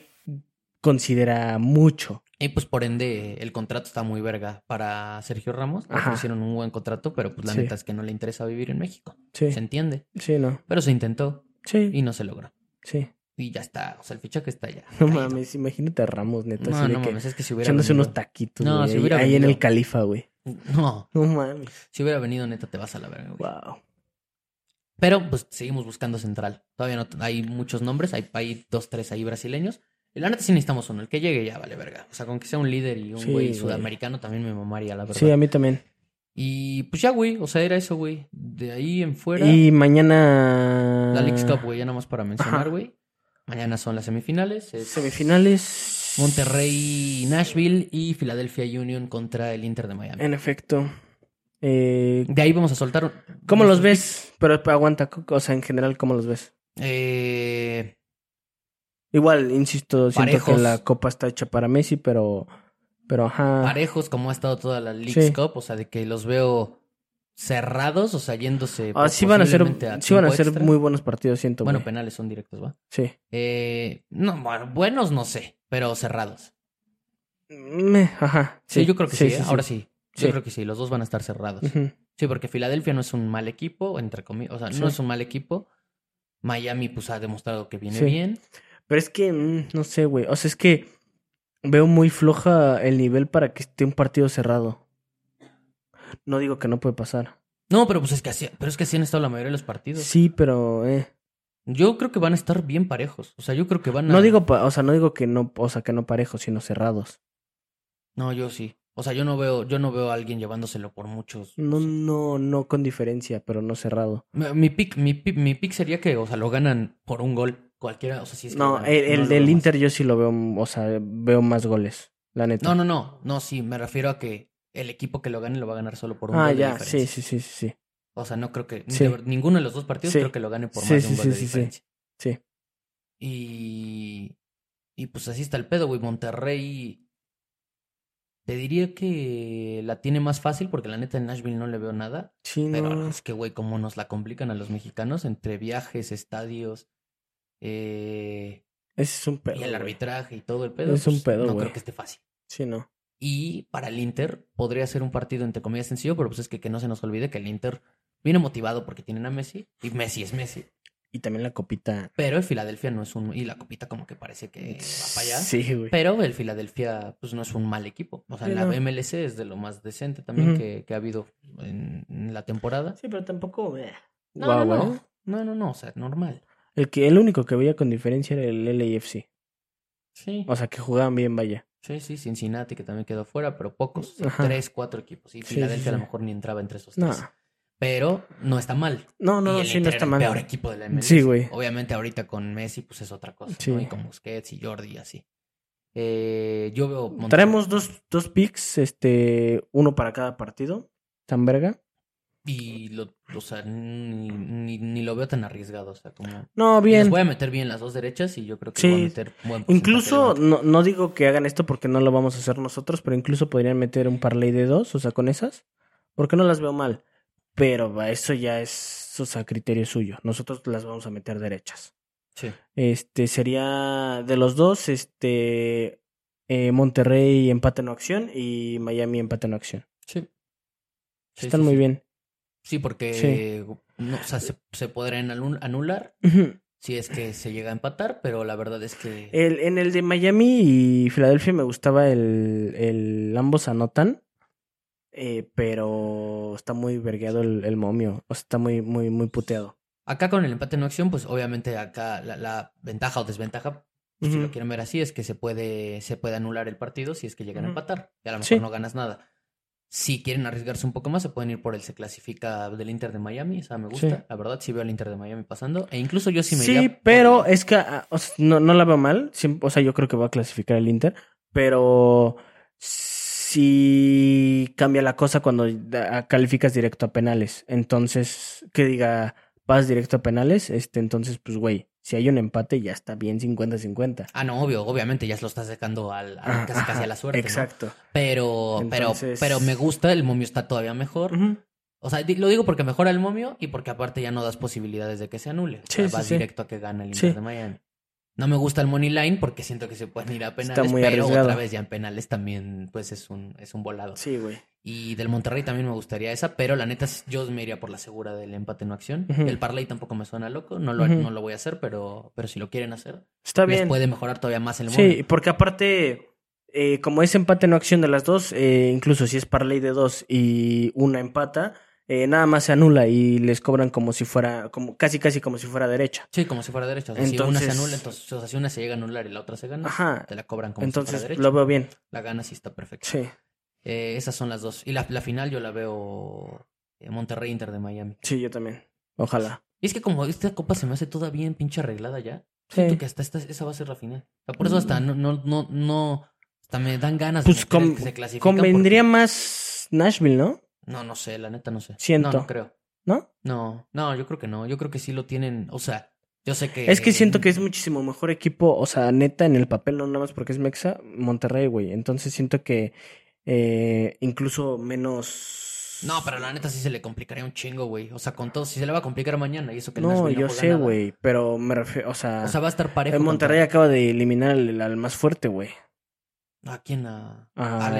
considera mucho. Y pues por ende, el contrato está muy verga para Sergio Ramos. Le Ajá. ofrecieron un buen contrato, pero pues la Sí. neta es que no le interesa vivir en México. Sí, Se entiende. sí, no, Pero se intentó sí, y no se logró. sí. Y ya está. O sea, el fichaje está ya. No caído. mames, imagínate a Ramos, neta, No, no que mames, es que si hubiera echándose venido... unos taquitos, No, güey, si ahí- hubiera ahí en venido- el Califa, güey. No, No mames. si hubiera venido neta te vas a la verga, güey. Wow. Pero pues seguimos buscando central. Todavía no hay muchos nombres, hay, hay dos, tres ahí brasileños. Y la neta sí necesitamos uno, el que llegue ya vale verga. O sea, con que sea un líder y un Sí, güey sudamericano también me mamaría, la verdad. Sí, a mí también. Y pues ya, güey, o sea, era eso, güey. De ahí en fuera, Y mañana. la Leagues Cup, güey, ya nada más para mencionar, Ajá. güey. Mañana son las semifinales. Es Semifinales. Monterrey, Nashville y Philadelphia Union contra el Inter de Miami. En efecto. Eh, De ahí vamos a soltar. un- ¿Cómo los ves? Pero pero aguanta, o sea, en general, ¿cómo los ves? Eh, Igual, insisto, siento Parejos. que la copa está hecha para Messi, pero. Pero ajá. parejos como ha estado toda la Leagues Sí. Cup, o sea, de que los veo cerrados, o sea, yéndose Ah, sí van a ser, sí van a ser extra. muy buenos partidos, siento. Bueno, penales son directos, ¿va? Sí. Eh, no, bueno, buenos no sé, pero cerrados. Meh, ajá. Sí, yo creo que sí, ¿eh? ahora sí. Yo creo que sí, los dos van a estar cerrados. Sí, porque Filadelfia no es un mal equipo, entre comillas, o sea, Sí. no es un mal equipo. Miami, pues, ha demostrado que viene Sí. bien. Pero es que, mm, no sé, güey. O sea, es que veo muy floja el nivel para que esté un partido cerrado. No digo que no puede pasar. No, pero pues es que así, pero es que así han estado la mayoría de los partidos. Sí, pero eh. Yo creo que van a estar bien parejos. O sea, yo creo que van a. No digo, o sea, no digo que no, o sea, que no parejos, sino cerrados. No, yo sí. O sea, yo no veo, yo no veo a alguien llevándoselo por muchos. No, o sea, no, no con diferencia, pero no cerrado. mi, pick, mi, pick- mi pick sería que, o sea, lo ganan por un gol. Cualquiera, o sea, si es que No, ganan, el, el no lo del. Inter yo sí lo veo, o sea, veo más goles, la neta. No, no, no. No, sí, me refiero a que el equipo que lo gane lo va a ganar solo por un ah, gol de ya, sí, diferencia. sí, sí, sí, sí. O sea, no creo que. Sí. de ninguno de los dos partidos Sí. creo que lo gane por Sí, más de un gol sí, de sí, sí. diferencia. Sí. Y. Y pues así está el pedo, güey. Monterrey. Te diría que la tiene más fácil porque la neta en Nashville no le veo nada. Sí, Pero no. es que, güey, cómo nos la complican a los mexicanos entre viajes, estadios, eh, es un pedo. y el arbitraje y todo el pedo. Es un pues, pedo, No creo que esté fácil. Sí, no. Y para el Inter podría ser un partido entre comillas sencillo, pero pues es que, que no se nos olvide que el Inter viene motivado porque tienen a Messi y Messi es Messi. Y también la copita. Pero el Filadelfia no es un... Y la copita como que parece que va para allá. Sí, güey. Pero el Filadelfia pues no es un mal equipo. O sea, Sí, la no. MLC es de lo más decente también que, que ha habido en, en la temporada. Sí, pero tampoco. eh. No, no, no. No, no, no. O sea, normal. El, que, el único que veía con diferencia era el LAFC. Sí. O sea, que jugaban bien, vaya. Sí, sí, Cincinnati que también quedó fuera, pero pocos. O sea, Ajá. tres, cuatro equipos. Y Sí, Filadelfia sí, a lo mejor ni entraba entre esos No. Pero no está mal. No, no, y no, el sí, no está mal. el peor equipo de la MLS. Sí, güey. Obviamente ahorita con Messi pues es otra cosa. Sí. ¿no? Y con Busquets y Jordi y así. Eh, yo veo... Monterrey- Traemos dos, dos picks, este, uno para cada partido. Tan verga. Y lo, o sea, ni, ni, ni lo veo tan arriesgado. O sea, como... No, Les bien. voy a meter bien las dos derechas y yo creo que Sí. voy a meter buen Incluso, no, no digo que hagan esto porque no lo vamos a hacer nosotros, pero incluso podrían meter un parlay de dos, o sea, con esas. Porque no las veo mal. Pero va, eso ya es, sea, criterio suyo. Nosotros las vamos a meter derechas. Sí. Este, sería de los dos, este, eh, Monterrey empate no acción y Miami empate no acción. Sí. Sí, Están sí, muy bien. Sí, porque no, o sea, se, se podrían anu- anular si es que se llega a empatar, pero la verdad es que... El, en el de Miami y Filadelfia me gustaba el, el ambos anotan, eh, pero está muy vergueado el, el momio, o sea, está muy, muy, muy puteado. Acá con el empate no acción, pues obviamente acá la, la ventaja o desventaja, si Ujú. lo quieren ver así, es que se puede, se puede anular el partido si es que llegan a empatar. Y a lo mejor Sí. no ganas nada. Si quieren arriesgarse un poco más, se pueden ir por el se clasifica del Inter de Miami. Esa me gusta. Sí. La verdad, sí veo al Inter de Miami pasando. E incluso yo sí me Sí, iría pero es que ah, o sea, no, no la veo mal, o sea, yo creo que va a clasificar el Inter, pero sí cambia la cosa cuando calificas directo a penales. Entonces, que diga, vas directo a penales, este, entonces, pues, güey, si hay un empate ya está bien 50-50. Ah, no, obvio, obviamente ya se lo estás dejando al, al- casi, casi a la suerte. ¿no? Exacto. Pero, Entonces- pero, pero me gusta, el momio está todavía mejor. O sea, lo digo porque mejora el momio y porque aparte ya no das posibilidades de que se anule. O sea, vas sí. directo a que gane el Inter de Miami. No me gusta el money line porque siento que se pueden ir a penales, muy pero arriesgado. otra vez ya en penales también pues es un es un volado. Sí, güey. Y del Monterrey también me gustaría esa, pero la neta yo me iría por la segura del empate no acción. El parlay tampoco me suena loco, no lo, no lo voy a hacer, pero pero si lo quieren hacer, Está les bien. puede mejorar todavía más el momio. Sí, porque aparte, eh, como es empate no acción de las dos, eh, incluso si es parlay de dos y una empata, eh, nada más se anula y les cobran como si fuera, como casi casi como si fuera derecha. Sí, como si fuera derecha. O sea, si una Entonces- se anula, entonces, o sea, si una se llega a anular y la otra se gana, Ajá. te la cobran como si fuera Entonces derecha. lo veo bien. La gana sí está perfecto. Sí, Eh, esas son las dos. Y la, la final yo la veo eh, Monterrey Inter de Miami. sí, yo también. Ojalá. Y es que como esta copa se me hace toda bien pinche arreglada ya. Sí. Siento que hasta esta, esa va a ser la final. O sea, por eso hasta no, no, no, no, hasta me dan ganas Pues de que se clasifican Convendría porque- más Nashville, ¿no? No, no sé, la neta no sé. Siento. No, no creo. ¿No? No, no, yo creo que no. Yo creo que sí lo tienen, o sea, yo sé que... Es que siento que es muchísimo mejor equipo, o sea, neta en el papel, no nada más porque es Mexa, Monterrey, güey. Entonces siento que eh, incluso menos... No, pero la neta sí se le complicaría un chingo, güey. O sea, con todo, si se le va a complicar mañana y eso que el No, yo sé, güey, pero me refiero, o sea, O sea, va a estar parejo. el Monterrey contra- acaba de eliminar al, al más fuerte, güey. ¿A quién? A... A al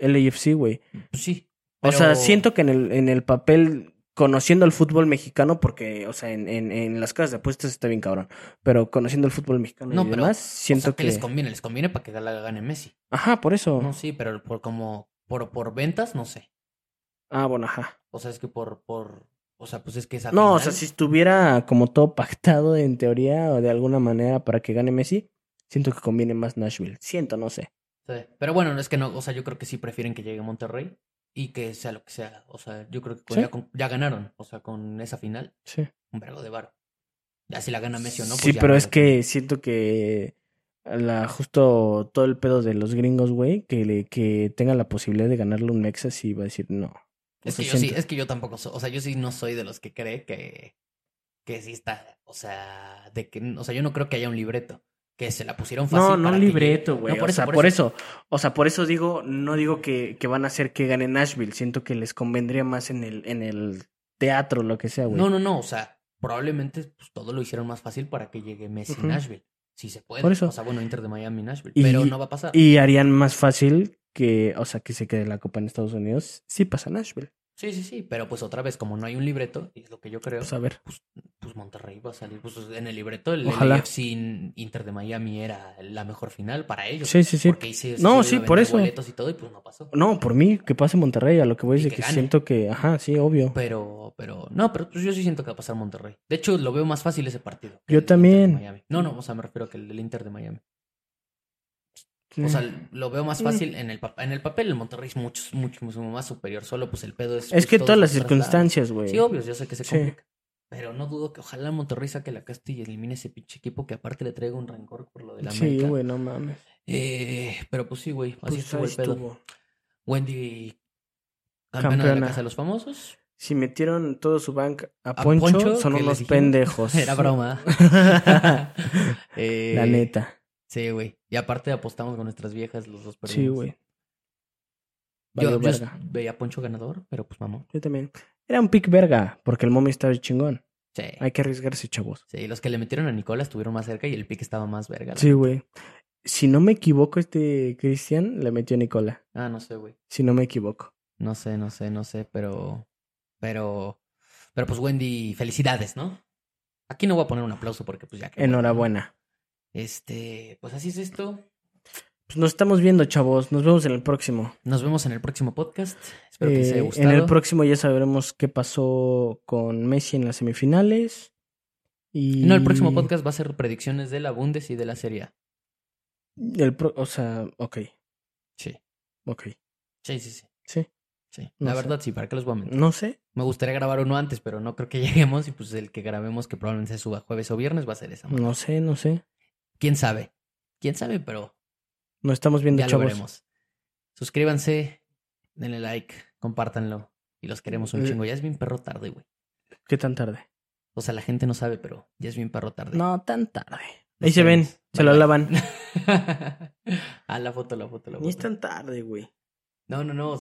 LAFC. güey. Pues sí. O sea, siento que en el, en el papel, conociendo el fútbol mexicano, porque, o sea, en, en, en las casas de apuestas está bien cabrón, pero conociendo el fútbol mexicano No, y pero, demás, O siento sea, ¿qué que... les conviene? Les conviene para que la gane Messi. Ajá, por eso. No, sí, pero por como por, por ventas, no sé. Ah, bueno, ajá. O sea, es que por, por, o sea, pues es que esa No, o sea, si estuviera como todo pactado en teoría o de alguna manera para que gane Messi, siento que conviene más Nashville. Siento, no sé. Sí. Pero bueno, es que no, o sea, yo creo que sí prefieren que llegue Monterrey y que sea lo que sea. O sea, yo creo que Sí. ya, ganaron, o sea, con esa final, Sí. un vergo de varo. Ya si la gana Messi o no, pues sí, ya pero es que siento que la, justo todo el pedo de los gringos, güey, que, le, que tenga la posibilidad de ganarle un Mexa, sí va a decir no. Es que yo sí, es que yo tampoco soy, o sea, yo sí no soy de los que cree que, que sí está, o sea, de que, o sea, yo no creo que haya un libreto, que se la pusieron fácil. No, no un libreto, güey. No, o sea, por por eso. eso. O sea, por eso digo, no digo que, que van a hacer que gane Nashville. Siento que les convendría más en el, en el teatro, lo que sea, güey. No, no, no, o sea, probablemente pues, todo lo hicieron más fácil para que llegue Messi a Nashville. Si se puede. Por eso. O sea, bueno, Inter de Miami, Nashville. Y- pero no va a pasar. Y harían más fácil que, o sea, que se quede la copa en Estados Unidos. Sí pasa Nashville. Sí, sí, sí, pero pues otra vez, como no hay un libreto, y es lo que yo creo, Pues a ver. pues, pues Monterrey va a salir. Pues en el libreto, el Ojalá. LAFC Inter de Miami era la mejor final para ellos. Sí, sí, sí. Porque se No, a sí, por eso. boletos y todo, y pues no pasó. No, por mí, que pase Monterrey. A lo que voy es Y de que siento que, ajá, sí, obvio. Pero, pero, no, pero pues yo sí siento que va a pasar Monterrey. De hecho, lo veo más fácil ese partido. Yo también. No, no, o sea, me refiero a que el del Inter de Miami. O sea, lo veo más Mm. fácil en el, en el papel. El Monterrey es mucho, mucho, mucho más superior. Solo pues el pedo es. es pues, que todas las circunstancias, güey. Sí, obvio, yo sé que se Sí. complica. Pero no dudo que ojalá Monterrey saque la casta y elimine ese pinche equipo que aparte le traiga un rencor por lo de la Sí, América. güey, no mames. Eh, pero pues sí, güey. Así Pues estuvo el pedo. estuvo. Wendy, campeona, de Campeona. la Casa de los Famosos. Si metieron todo su bank a, A Poncho, Poncho, son unos pendejos. *laughs* Era broma. *laughs* *laughs* Eh, La neta. Sí, güey. Y aparte apostamos con nuestras viejas los dos Sí, perdimos. güey. Yo, yo veía a Poncho ganador, pero pues vamos. Yo también. Era un pick verga, porque el mommy estaba chingón. Sí. Hay que arriesgarse, chavos. Sí, los que le metieron a Nicola estuvieron más cerca y el pick estaba más verga. Sí, güey. Si no me equivoco, este Cristian le metió a Nicola. Ah, no sé, güey. Si no me equivoco. No sé, no sé, no sé, pero. Pero. Pero pues, Wendy, felicidades, ¿no? Aquí no voy a poner un aplauso porque, pues ya que. Enhorabuena. Este. Pues así es esto. Pues nos estamos viendo, chavos. Nos vemos en el próximo. Nos vemos en el próximo podcast. Espero que les haya Eh, gustado. en el próximo ya sabremos qué pasó con Messi en las semifinales. Y... No, el próximo podcast va a ser predicciones de la Bundes y de la Serie A. El pro- O sea, ok. Sí. Ok. Sí, sí, sí. Sí. Sí. No la sé. verdad, sí, ¿para qué los voy a mentir? No sé. Me gustaría grabar uno antes, pero no creo que *laughs* lleguemos. Y pues el que grabemos, que probablemente se suba jueves o viernes, va a ser esa. No sé, no sé. ¿Quién sabe? ¿Quién sabe? Pero Nos estamos viendo, ya lo chavos. veremos. Suscríbanse, denle like, compártanlo. Y los queremos un Eh. chingo. Ya es bien perro tarde, güey. ¿Qué tan tarde? O sea, la gente no sabe, pero ya es bien perro tarde. No tan tarde. Ahí se ven. Se lo lavan. *laughs* ah, la foto, la foto, la Ni es foto. tan tarde, güey. No, no, no.